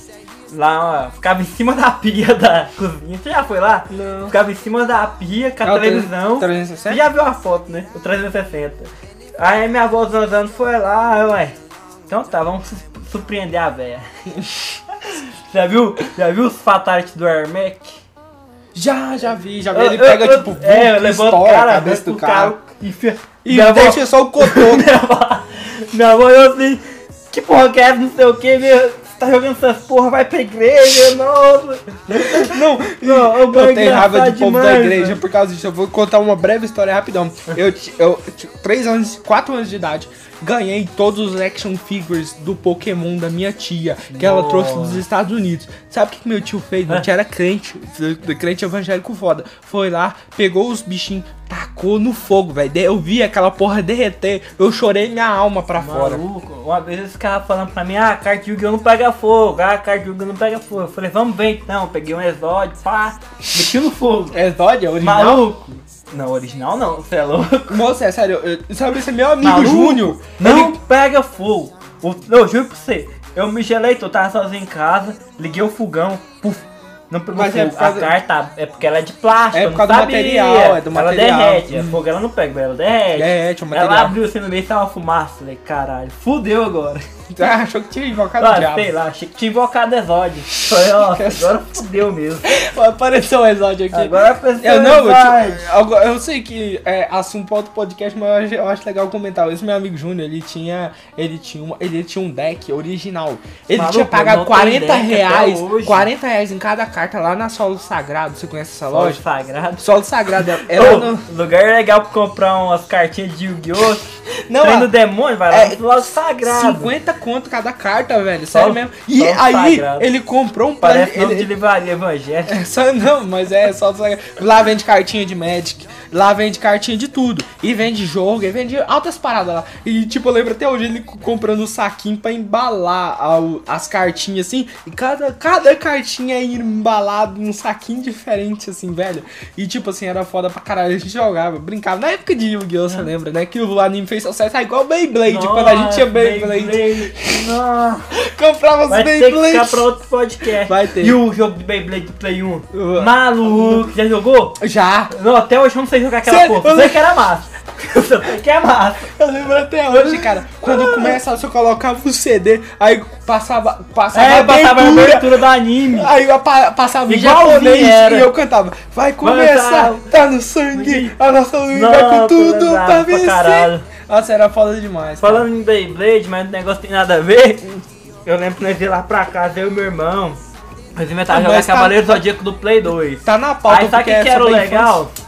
Lá, ó, ficava em cima da pia da cozinha. Você já foi lá? Não. Ficava em cima da pia com a É o televisão. 360? Você já viu a foto, né? O 360. Aí minha avó zanzando foi lá, ué. Então tá, vamos su- surpreender a véia. já viu? Já viu os fatalities do Hermec? Já, já vi, já vi. Ele pega, tipo, é, levanta o cara, a cabeça do o cara. e. E minha avó, deixa só o cotoco. minha avó, minha avó olhou assim, que porra que é não sei o que, meu, você tá jogando essas porra, vai pra igreja, nossa. Não, Não, eu é tenho raiva do povo da demais, igreja né? por causa disso. Eu vou contar uma breve história rapidão. Eu, eu, três anos, quatro anos de idade, ganhei todos os action figures do Pokémon da minha tia, que ela Nossa. trouxe dos Estados Unidos. Sabe o que meu tio fez? Meu Hã? tio era crente, crente evangélico foda. Foi lá, pegou os bichinhos, tacou no fogo, velho. Eu vi aquela porra derreter, eu chorei minha alma pra fora. Maluco, uma vez esse cara falando pra mim, ah, a carta Yu-Gi-Oh! não pega fogo, ah, a carta Yu-Gi-Oh! não pega fogo. Eu falei, vamos ver então. Peguei um exódio, pá, meti no fogo. É Zod, é original? Maluco! Não, original não, você é louco. Moça, é sério, eu- sabe, esse é meu amigo Maluco, Júnior. Não Ele- pega fogo. Eu juro pra você, eu me gelei, eu tava sozinho em casa, liguei o fogão, puf, não Mas é fogo. por causa- A carta é porque ela é de plástico, É por não causa do sabia. material, é do ela material. derrete, é Hum. fogo ela não pega, ela derrete. Derrete, é o Ela material. abriu assim no meio, tava uma fumaça, falei, caralho, fudeu agora. Ah, achou que tinha invocado o Ah, diabo. sei lá, achei que tinha invocado exódio. Falei, ó, agora fudeu mesmo. Apareceu o exódio aqui. Agora apareceu eu não, eu, eu, eu sei que é assunto para outro podcast, mas eu acho, legal comentar. Esse meu amigo Júnior, ele tinha, ele tinha, uma, ele tinha um deck original. Ele Maluco, tinha tenho 40 deck até reais, hoje. 40 reais em cada carta lá na Solo Sagrado. Você conhece essa Loja loja? sagrado. Solo Sagrado, é- Ô, no... Lugar legal pra comprar umas cartinhas de Yu-Gi-Oh! Não, Trem do demônio, vai lá é, no logo sagrado. 50 conto cada carta, velho. Sério mesmo. E só aí, sagrado. ele comprou um. Parece nome Ele, de livraria evangélica. É só não, mas é só lá vende cartinha de Magic, lá vende cartinha de tudo e vende jogo, e vende altas paradas lá. E tipo, eu lembro até hoje ele co- comprando um saquinho pra embalar as cartinhas assim, e cada cada cartinha é embalado num saquinho diferente assim, velho. E tipo assim, era foda pra caralho, a gente jogava, brincava. Na época de Yu-Gi-Oh, você lembra, né? Que o anime fez sucesso, é igual Beyblade, quando a gente tinha Beyblade. Nossa, Comprava os vai ter que ficar pra outro podcast. Vai ter. E o jogo de Beyblade do Play 1? Uh. Maluco, já jogou? Já. Não, até hoje eu não sei jogar aquela Sério? porra. Eu sei que era massa. Eu sei que é massa. Eu lembro até hoje, cara. Quando começava, você colocava o CD, aí passava, passava É, a passava a abertura, do anime. Aí eu pa- passava em Igualzinho japonês era. e eu cantava. Vai começar, Vai, tá no sangue, a nossa luta Nossa, com tudo pra pra vencer. caralho. Nossa, era foda demais. cara. Falando em Beyblade, mas o negócio tem nada a ver. Eu lembro que nós ia lá pra casa, eu e meu irmão. Nós inventávamos Ah, jogar tá- Cavaleiro Zodíaco do Play 2. Tá na pauta Aí sabe o que, que era o legal? O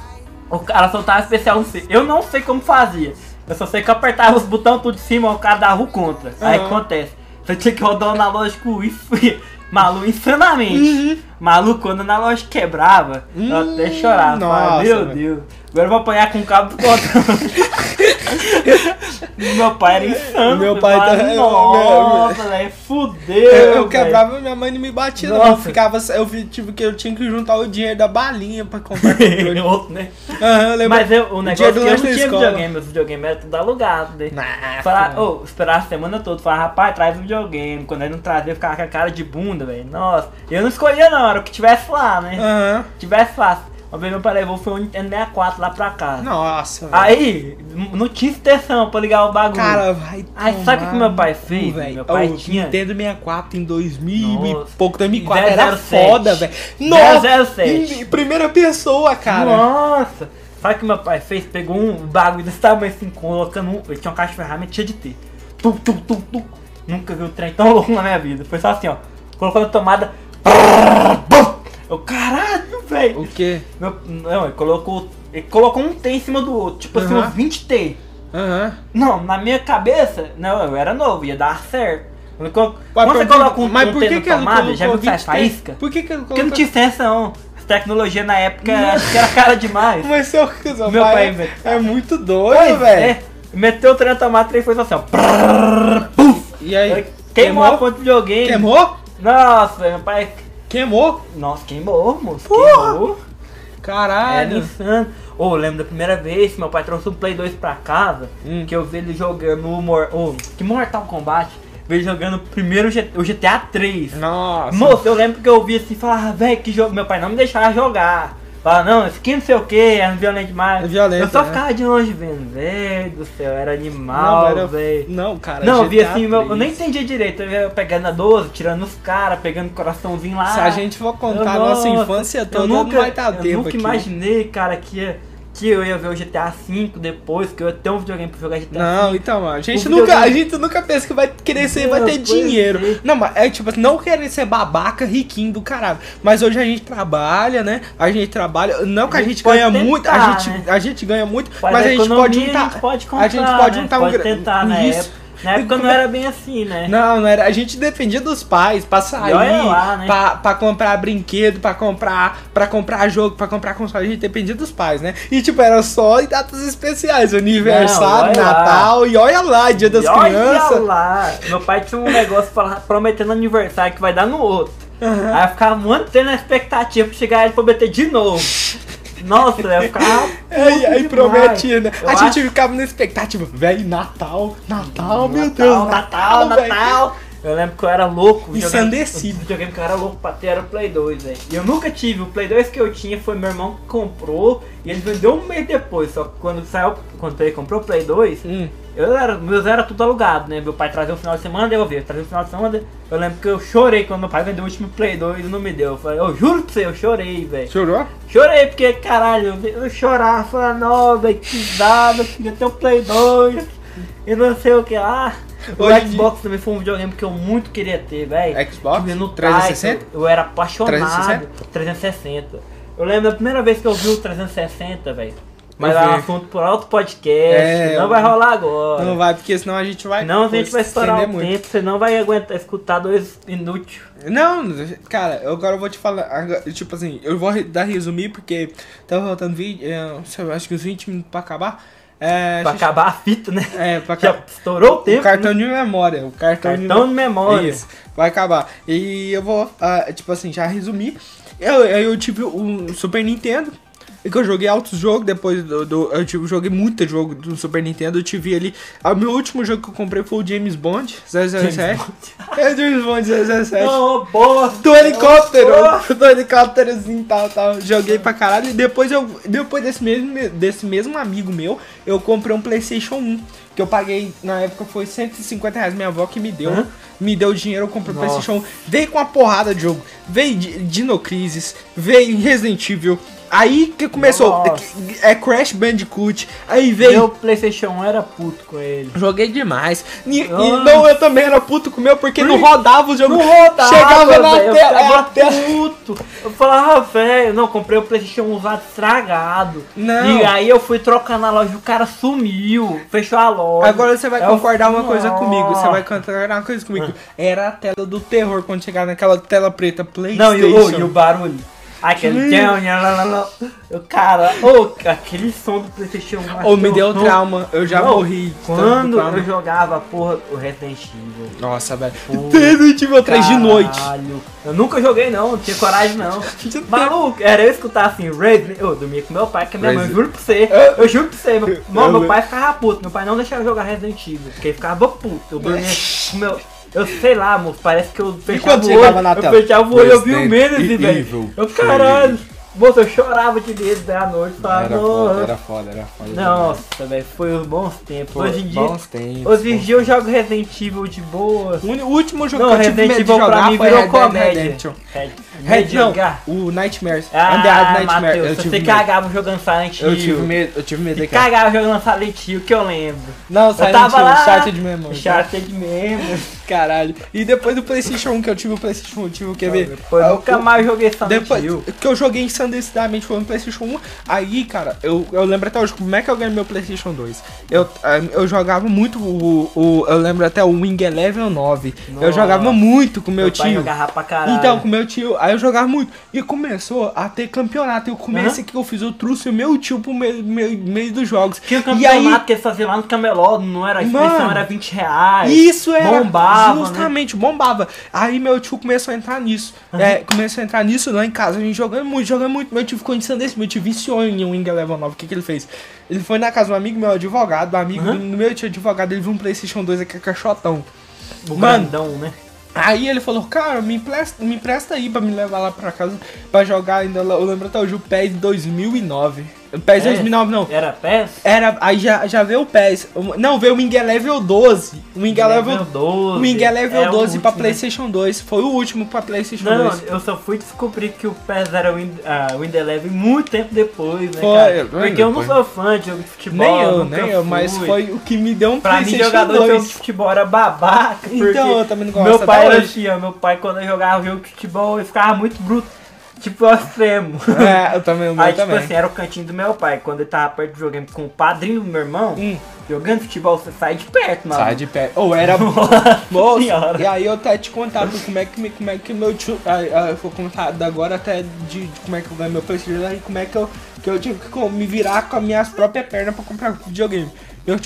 cara soltava especial, sei. Eu não sei como fazia. Eu só sei que eu apertava os botões tudo de cima, o cara dava o contra. Aí o que Aham. acontece? Você tinha que rodar o analógico maluco, insanamente. Uhum. Maluco, quando o analógico quebrava, eu até chorava. Nossa, Meu velho. Deus, agora eu vou apanhar com o cabo do controle. Meu pai era insano. Meu eu pai tá- Nossa, velho, fudeu. Eu, eu velho." quebrava minha mãe não me batia, não. Nossa. Eu ficava. Eu tive que eu tinha que juntar o dinheiro da balinha pra comprar controle. Outro, né? Aham, eu lembro. Mas eu, o negócio é que eu não tinha escola. videogame, os videogames eram tudo alugado, né? Nah, Falar, ô, esperar a semana toda, falar, rapaz, traz um videogame. Quando ele não trazia, eu ficava com a cara de bunda, velho. Nossa, eu não escolhia não, era o que tivesse lá, né? Aham. Tivesse lá. Uma vez meu pai levou foi um Nintendo 64 lá pra casa. Nossa, velho. Aí, não tinha extensão pra ligar o bagulho. Cara, vai. Aí, sabe o que meu pai fez? velho? Meu pai O tinha- Nintendo 64 em 2000 e Nossa. pouco, 2004 era 007. foda, velho. Nossa, 007. em primeira pessoa, cara. Nossa! Sabe o que meu pai fez? Pegou um bagulho desse tamanho assim, colocando um. Ele tinha uma caixa de ferramenta cheia de T. Tu, tu, tu, tu. Nunca vi um trem tão louco na minha vida. Foi só assim, ó. Colocou na tomada. Eu, caralho, velho. O quê? Meu- Não, ele colocou. Ele colocou um T em cima do outro. Tipo assim, Aham. uns 20 T. Aham. Não, na minha cabeça, não, eu era novo, ia dar certo. Quando, você coloca um, mas um por que que tomada, já viu que faz 20 faísca? Por que que ele Porque colocou... não tinha extensão. As tecnologias na época acho que era cara demais. Mas seu, seu Meu pai, pai é- é muito doido, velho. é. Meteu o trem tomada e foi assim, ó. Puf. E aí? Queimou a fonte de videogame. Queimou? Nossa, meu pai. Queimou? Nossa, queimou, moço. Porra! Queimou. Caralho. insano. Ô, eu lembro da primeira vez que meu pai trouxe um Play 2 pra casa, Hum. que eu vi ele jogando o Mor oh, que Mortal Kombat. Ele jogando primeiro o GTA 3. Nossa. Moço, eu lembro que eu vi assim e falava, velho, que jogo. Meu pai não me deixava jogar. Falava, não, esse aqui não sei o que, é violento demais. É violento, Eu só né? ficava de longe vendo, velho do céu, era Não, animal, velho. velho. Não, cara. Não, eu vi assim, meu- eu 3. nem entendia direito. Eu ia pegando a 12, tirando os caras, pegando o coraçãozinho lá. Se a gente for contar a Eu- nossa infância toda, eu nunca, não vai dar eu tempo nunca aqui. imaginei, cara, que, ia- que eu ia ver o GTA V depois, que eu ia ter um videogame pra jogar GTA Não, V. então, mano, a gente, O nunca, a videogame- gente nunca pensa que vai querer ser, Não, vai ter pois dinheiro. é. Não, mas é tipo, não querer ser babaca, riquinho do caralho. Mas hoje a gente trabalha, né? A gente trabalha, não que a A gente, gente pode ganha muito, a tentar, gente, né? a gente ganha muito, Faz mas a gente economia, pode juntar, a gente pode comprar, a gente pode né? juntar um pode gra- tentar, na isso. época. Na época não era bem assim, né? Não, não era. A gente dependia dos pais pra sair, olha lá, né? pra, pra comprar brinquedo, pra comprar, pra comprar jogo, pra comprar console. A gente dependia dos pais, né? E tipo, era só em datas especiais, aniversário, Não, olha lá. Natal, e olha lá, dia das E olha crianças. lá, meu pai tinha um negócio prometendo aniversário que vai dar no outro. Aí eu ficava mantendo a expectativa pra chegar ele prometer de novo. Nossa, eu ficava. Aí, aí puto prometia, né? Eu A gente acho- ficava na expectativa, velho, Natal, Natal, meu Natal, Deus, Natal, velho. Natal. Eu lembro que eu era louco. Ensandecido. O videogame que eu era louco pra ter era o Play 2, velho. E eu nunca tive. O Play 2 que eu tinha foi meu irmão que comprou. E ele vendeu um mês depois. Só que quando saiu, quando ele comprou o Play 2, Hum. Eu era, meus era tudo alugado, né? Meu pai trazia o final de semana, eu via. Trazia o final de semana, eu lembro que eu chorei quando meu pai vendeu o último Play 2 e não me deu. Eu falei, eu juro pra você, eu chorei, velho. Chorou? Chorei porque, caralho, eu, eu chorava, falando, não, velho, que dado, eu queria ter o Play 2 e não sei o que lá. O Hoje Xbox também foi um videogame que eu muito queria ter, velho. Xbox? Tive no 360? Taito, Eu era apaixonado. 360? 360? Eu lembro da primeira vez que eu vi o 360, velho. Mas Eu é um vi. assunto por outro podcast. É, não eu- vai rolar agora. Não vai, porque senão a gente vai. Não, a gente vai estourar o estender muito. tempo, você não vai aguentar escutar dois inúteis. Não, cara, eu agora eu vou te falar. Tipo assim, eu vou dar resumir porque tá faltando vídeo. é, sei lá, acho que uns 20 minutos pra acabar. É, Pra gente- acabar a fita, né? É, pra Já estourou o O tempo. cartão né? de memória. O cartão, Cartão de memória. Isso, vai acabar. E eu vou, ah, tipo assim, já resumir. Eu, eu tive o Super Nintendo. E que eu joguei altos jogos depois do. do- eu tive, joguei muito jogo do Super Nintendo. Eu tive ele. O meu último jogo que eu comprei foi o James Bond 007. É o James Bond 007. Ô, bosta! Do helicóptero, Oh. do helicópterozinho e tal, tal. Joguei pra caralho. E depois eu. Depois desse mesmo, desse mesmo amigo meu, eu comprei um Playstation 1. Que eu paguei, na época foi 150 reais. Minha avó que me deu. Hã? Me deu dinheiro, eu comprei o. Playstation 1. Veio com uma porrada de jogo. Veio Dino Crisis, veio Resident Evil. Aí que começou. Nossa. É Crash Bandicoot. Aí veio. Meu Playstation 1 era puto com ele. Joguei demais. E, e não, eu também era puto com o meu, porque não rodava o jogo. Não rodava, Chegava na velho, eu tela. tela- puto. Eu falava, velho, não, comprei o Playstation 1 usado estragado. Não. E aí eu fui trocar na loja, o cara sumiu, fechou a loja. Agora você vai Eu- concordar uma coisa comigo. Você vai concordar uma coisa comigo. Era a tela do terror quando chegava naquela tela preta Não, PlayStation. e, o- e o barulho. Aquele lá. O cara, ô, aquele som do Playstation 1. Ou me deu não- trauma. Eu já Não, morri. Quando eu jogava porra o Resident Evil. Nossa, velho. Resident Evil 3 de noite. Eu nunca joguei não, não tinha coragem não. Maluco, era eu escutar assim, Resident Eu dormia com meu pai, que minha mãe, eu Resident- juro pra você. Eu- Eu juro pra você. Meu, Mano, eu- meu pai ficava puto, meu pai não deixava eu jogar Resident Evil, porque ele ficava puto. Eu dormia com meu. Eu sei lá, moço, parece que eu fechava o olho. na eu tela? fechava o olho eu vi o Mendes, velho. Eu, caralho. Moço, eu chorava de medo da noite, falava, Era foda, era foda, era foda. Nossa, velho, foi os bons tempos. Foi Hoje em dia, bons tempos, hoje em dia eu jogo Resident Evil de boa. O último jogo Não, que eu tive Resident Evil pra mim foi virou Red comédia. Redemption. Red, Red, não, o Nightmares. Ah, Undead eu você medo. cagava jogando Silent Hill. Eu tive medo, eu tive medo daquela. cagava jogando Silent Hill, que eu lembro. Não, Eu Silent tava Hill, lá, Uncharted mesmo. Uncharted mesmo. Caralho. E depois do Playstation 1 que eu tive o Playstation 1, eu tive o QB. Depois Ah, nunca o- mais joguei Silent Depois Hill. que eu joguei ensandecidamente foi no Playstation 1, aí, cara, eu, eu lembro até hoje como é que eu ganhei meu Playstation 2. Eu, ah, eu jogava muito o, o. Eu lembro até o Wing Eleven 9. Eu Nossa. jogava muito com meu, Meu pai tio. jogava pra caralho. Então, com meu tio, aí eu jogava muito. E começou a ter campeonato. Eu comecei o que eu fiz, eu trouxe o meu tio pro meio, meio, meio dos jogos. Tinha um e aí, campeonato que eles faziam lá no Camelot, não era a inscrição, era 20 reais. Isso era Bombava, né? justamente, bombava. Aí meu tio começou a entrar nisso. É, começou a entrar nisso lá em casa, a gente jogando muito, jogando muito. Meu tio ficou ensandecido, meu tio viciou em um Wing Eleven 9. O que, que ele fez? Ele foi na casa de um amigo meu, advogado, um amigo Aham. do meu tio advogado, ele viu um Playstation 2 aqui, caixotão. O Mano, grandão, né? Aí ele falou, cara, me empresta, me empresta aí pra me levar lá pra casa pra jogar ainda. Eu lembro até hoje o PES 2009. O PES É? 2009 não. Era PES? Era, aí já, já veio o PES. Não, veio o Wing Level 12. O Wing Level, 12. o Wing Level é o 12 pra último, né? Playstation 2. Foi o último pra Playstation Não, 2. eu só fui descobrir que o PES era Wind, ah, Wind Eleven muito tempo depois, né, Foi, cara? Porque eu não sou fã de jogo de futebol. Nem eu, nem eu, mas fui. foi o que me deu um Pra mim, Playstation jogador de jogo 2. de futebol era babaca. Então, eu também não gosto Meu pai era assim. Meu pai, quando eu jogava jogo de futebol, ele ficava muito bruto. Tipo, ao extremo. É, eu também, o Aí, tipo também. assim, era o cantinho do meu pai. Quando ele tava perto do videogame com o padrinho do meu irmão, Hum. jogando futebol, você sai de perto, mano. Sai de pé. Ou era. Nossa Moço, senhora. e aí eu até te contar do como é que, como é que meu tio. aí, eu vou contar agora até de, de como é que eu ganhei meu PlayStation e como é que eu, que eu tive que me virar com as minhas próprias pernas pra comprar videogame.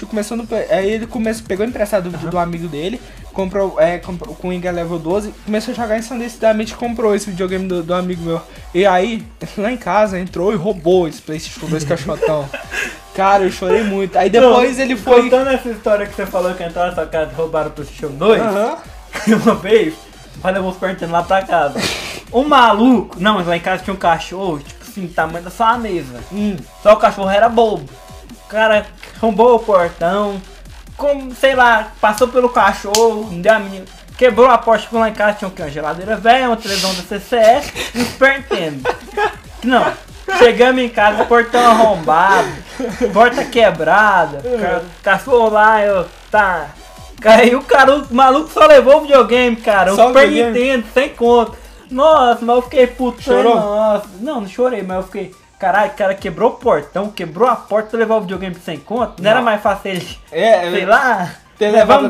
Começou no. Play- Aí ele começou, pegou emprestado do, do amigo dele, comprou, é, comprou com o Inga Level 12, começou a jogar ensandecidamente comprou esse videogame do, do amigo meu. E aí, lá em casa, entrou e roubou esse PlayStation 2 caixotão. Cara, eu chorei muito. Aí depois Não, ele foi. Contando essa história que você falou que entraram na sua casa e roubaram o PlayStation 2, Aham. uma vez, olha, eu vou perguntando lá pra casa. Um maluco, não, mas lá em casa tinha um cachorro, tipo assim, tamanho da sua mesa. Hum. Só o cachorro era bobo. O cara arrombou o portão, como, sei lá, passou pelo cachorro, não deu a mínima. Quebrou a porta, ficou lá em casa, tinha um quê? Uma geladeira velha, uma televisão da CCS e um Super Nintendo. Não, chegamos em casa, portão arrombado, porta quebrada, ca- cachorro lá, eu, tá... Aí o cara, o maluco só levou o videogame, cara, o Só o Super? Nintendo, sem conta. Nossa, mas eu fiquei puto. Chorou? Nossa, não, não chorei, mas eu fiquei... Caralho, o cara quebrou o portão, quebrou a porta levar o videogame sem conta. Não, era Não. mais fácil ele, É, sei lá,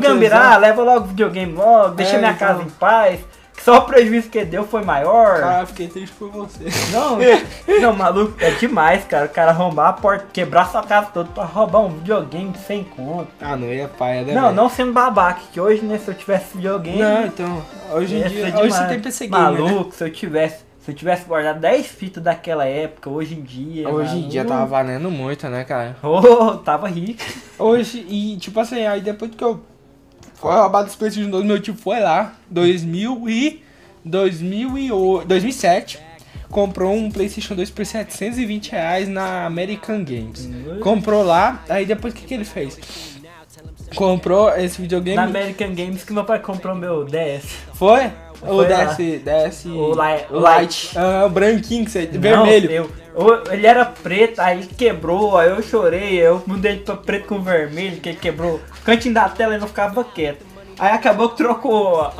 gambirá, televisão. leva logo o videogame logo, deixa É, minha então. casa em paz. Só o prejuízo que deu foi maior. Cara, fiquei triste por você. Não, não, maluco, é demais, cara. O cara arrombar a porta, quebrar sua casa toda pra roubar um videogame sem conta. Ah, não ia paia, né? Não, velho? não sendo babaca, que hoje, né, se eu tivesse videogame. Não, então, hoje em ia dia, hoje você tem PC Gamer, né? Maluco, se eu tivesse. Se eu tivesse guardado 10 fitas daquela época, hoje em dia. Hoje em dia tava valendo muito, né, cara? Oh, tava rico. Hoje, e tipo assim, aí depois que eu foi roubado esse PlayStation 2, meu tio foi lá, 2000 e 2008, 2007, comprou um PlayStation 2 por 720 reais na American Games. Comprou lá, aí depois o que, que ele fez? Comprou esse videogame. Na American Games que meu pai comprou meu DS. Foi? O. DS, DS. O Li- o Light. Ah, o branquinho, que você, Não, vermelho. eu- eu- ele era preto, aí quebrou, aí eu chorei, aí eu mudei pra preto com vermelho, que ele quebrou. O cantinho da tela e não ficava quieto. Aí acabou que trocou a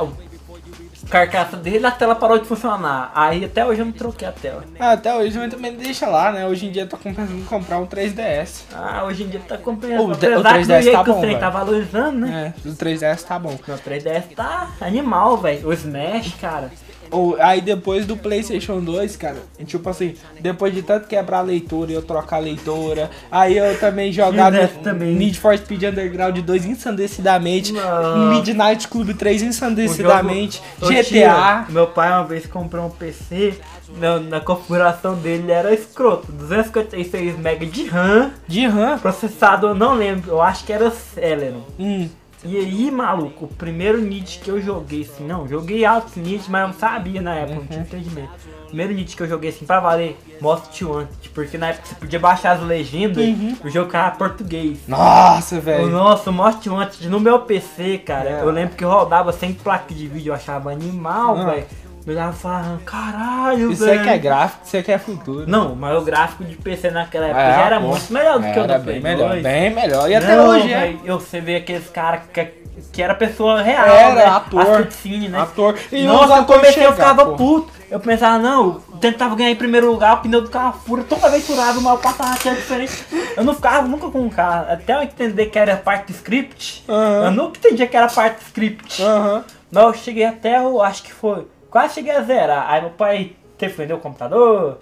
carcaça dele, a tela parou de funcionar. Aí até hoje eu não troquei a tela. Ah, até hoje eu também deixa lá, né? Hoje em dia eu tô pensando em comprar um 3DS. Ah, hoje em dia tá compensando. O o Apesar que 3DS do jeito tá que o bom, velho. tá valorizando, né? É, o 3DS tá bom. Meu 3DS tá animal, velho. O Smash, cara. Ou, aí depois do PlayStation 2, cara, tipo assim, depois de tanto quebrar a leitura e eu trocar a leitura, aí eu também jogar Né, no- também. Need for Speed Underground 2 ensandecidamente, Não. Midnight Club 3 ensandecidamente, jogo- GTA. meu pai uma vez comprou um PC, na, na configuração dele era escroto. 256 MB de RAM, De RAM. processador eu não lembro, eu acho que era Celeron. Hum. E aí, maluco, o primeiro Nid que eu joguei assim, não, joguei altos Nid, mas eu não sabia na época, não tinha entendimento. O primeiro Nid que eu joguei assim pra valer, Most Wanted, porque na época você podia baixar as legendas, o jogo ficava português. Nossa, velho. Nossa, o Most Wanted no meu PC, cara, É. eu lembro que rodava sem placa de vídeo, eu achava animal, velho. Eu e falava, caralho, Isso velho. aqui é gráfico, isso aqui é futuro. Não, mas o gráfico de PC naquela época É, já era pô. muito melhor do que o Era do bem Play melhor, 2. bem melhor. E até Não, hoje é. Eu você vê aqueles caras que, que era pessoa real, Era né? ator. As cutscenes, né? Ator. E os Nossa, eu comecei, eu chegar, ficava pô. puto. Eu pensava, não, eu tentava ganhar em primeiro lugar, o pneu do carro fura, toda vez furava, mas eu passava que era diferente. Eu não ficava nunca com o carro, até eu entender que era parte do script. Eu nunca entendia que era parte do script. Aham. Mas eu cheguei até, eu acho que foi, quase cheguei a zerar. Aí meu pai teve que vender o computador,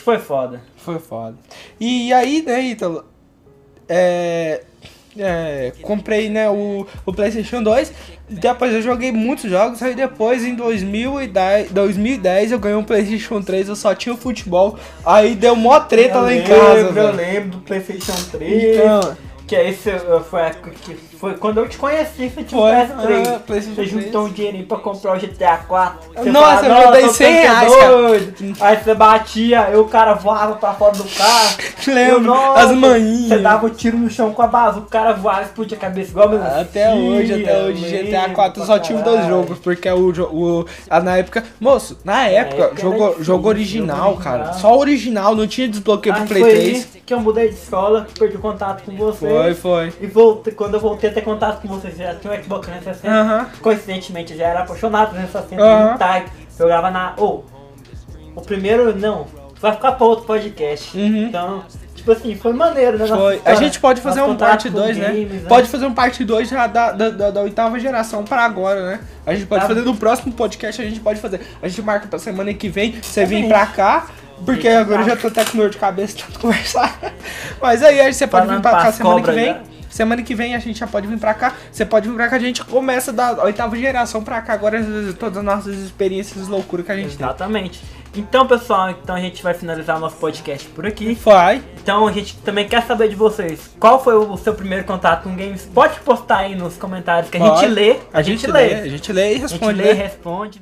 foi foda. Foi foda. E aí, né, Ítalo? É. é, comprei né, o, o PlayStation 2. Depois eu joguei muitos jogos. Aí depois, em 2010, 2010 eu ganhei um PlayStation 3. Eu só tinha o futebol. Aí deu mó treta eu lá em lembro, casa. Eu velho. lembro do Playstation 3. Então, Que é esse uh, foi, a época que foi quando eu te conheci, você tinha Foi, um PS3. ah, PlayStation você 3. juntou um dinheirinho pra comprar o GTA 4. Você Nossa, eu "Nossa, dei tô 100 ficando reais, cara." doido." Aí você batia, aí o cara voava pra fora do carro. Lembro, Eu, as manhinhas. Você dava um tiro no chão com a base, o cara voava, explodia a cabeça igual meu. Até hoje, até hoje, GTA 4 eu só tive dois jogos, porque é o, o a, na época, moço, na época, época jogo, difícil, jogo original, jogo cara, original. só original, não tinha desbloqueio pro Play foi 3. aí que eu mudei de escola, perdi o contato com você. Foi, foi. E voltei, quando eu voltei a ter contato com você, você já tinha um Xbox 360. Aham. Coincidentemente, já era apaixonado por 360 Aham. uhum. type. Jogava na. Ou, o primeiro, não. Vai ficar pra outro podcast. Uhum. Então, tipo assim, foi maneiro, né? nossa Foi. A história, gente pode fazer um parte com 2, né? games, Pode fazer um parte 2 já da, da, da, da oitava geração pra agora, né? A gente pode Tá. fazer no próximo podcast, a gente pode fazer. A gente marca pra semana que vem, você vir Também. pra cá. Porque agora eu já tô até com dor de cabeça tanto conversar. Mas aí, aí você pode vir Falando pra cá semana que vem. né? Semana que vem a gente já pode vir pra cá. Você pode vir pra cá, a gente começa da oitava geração pra cá. Agora todas as nossas experiências loucuras que a gente Exatamente. Então, pessoal, então a gente vai finalizar o nosso podcast por aqui. tem. Vai. Então a gente também quer saber de vocês. Qual foi o seu primeiro contato com games? Pode postar aí nos comentários que a Pode. gente lê. A, gente, lê. A gente lê e A gente responde, lê e né? responde.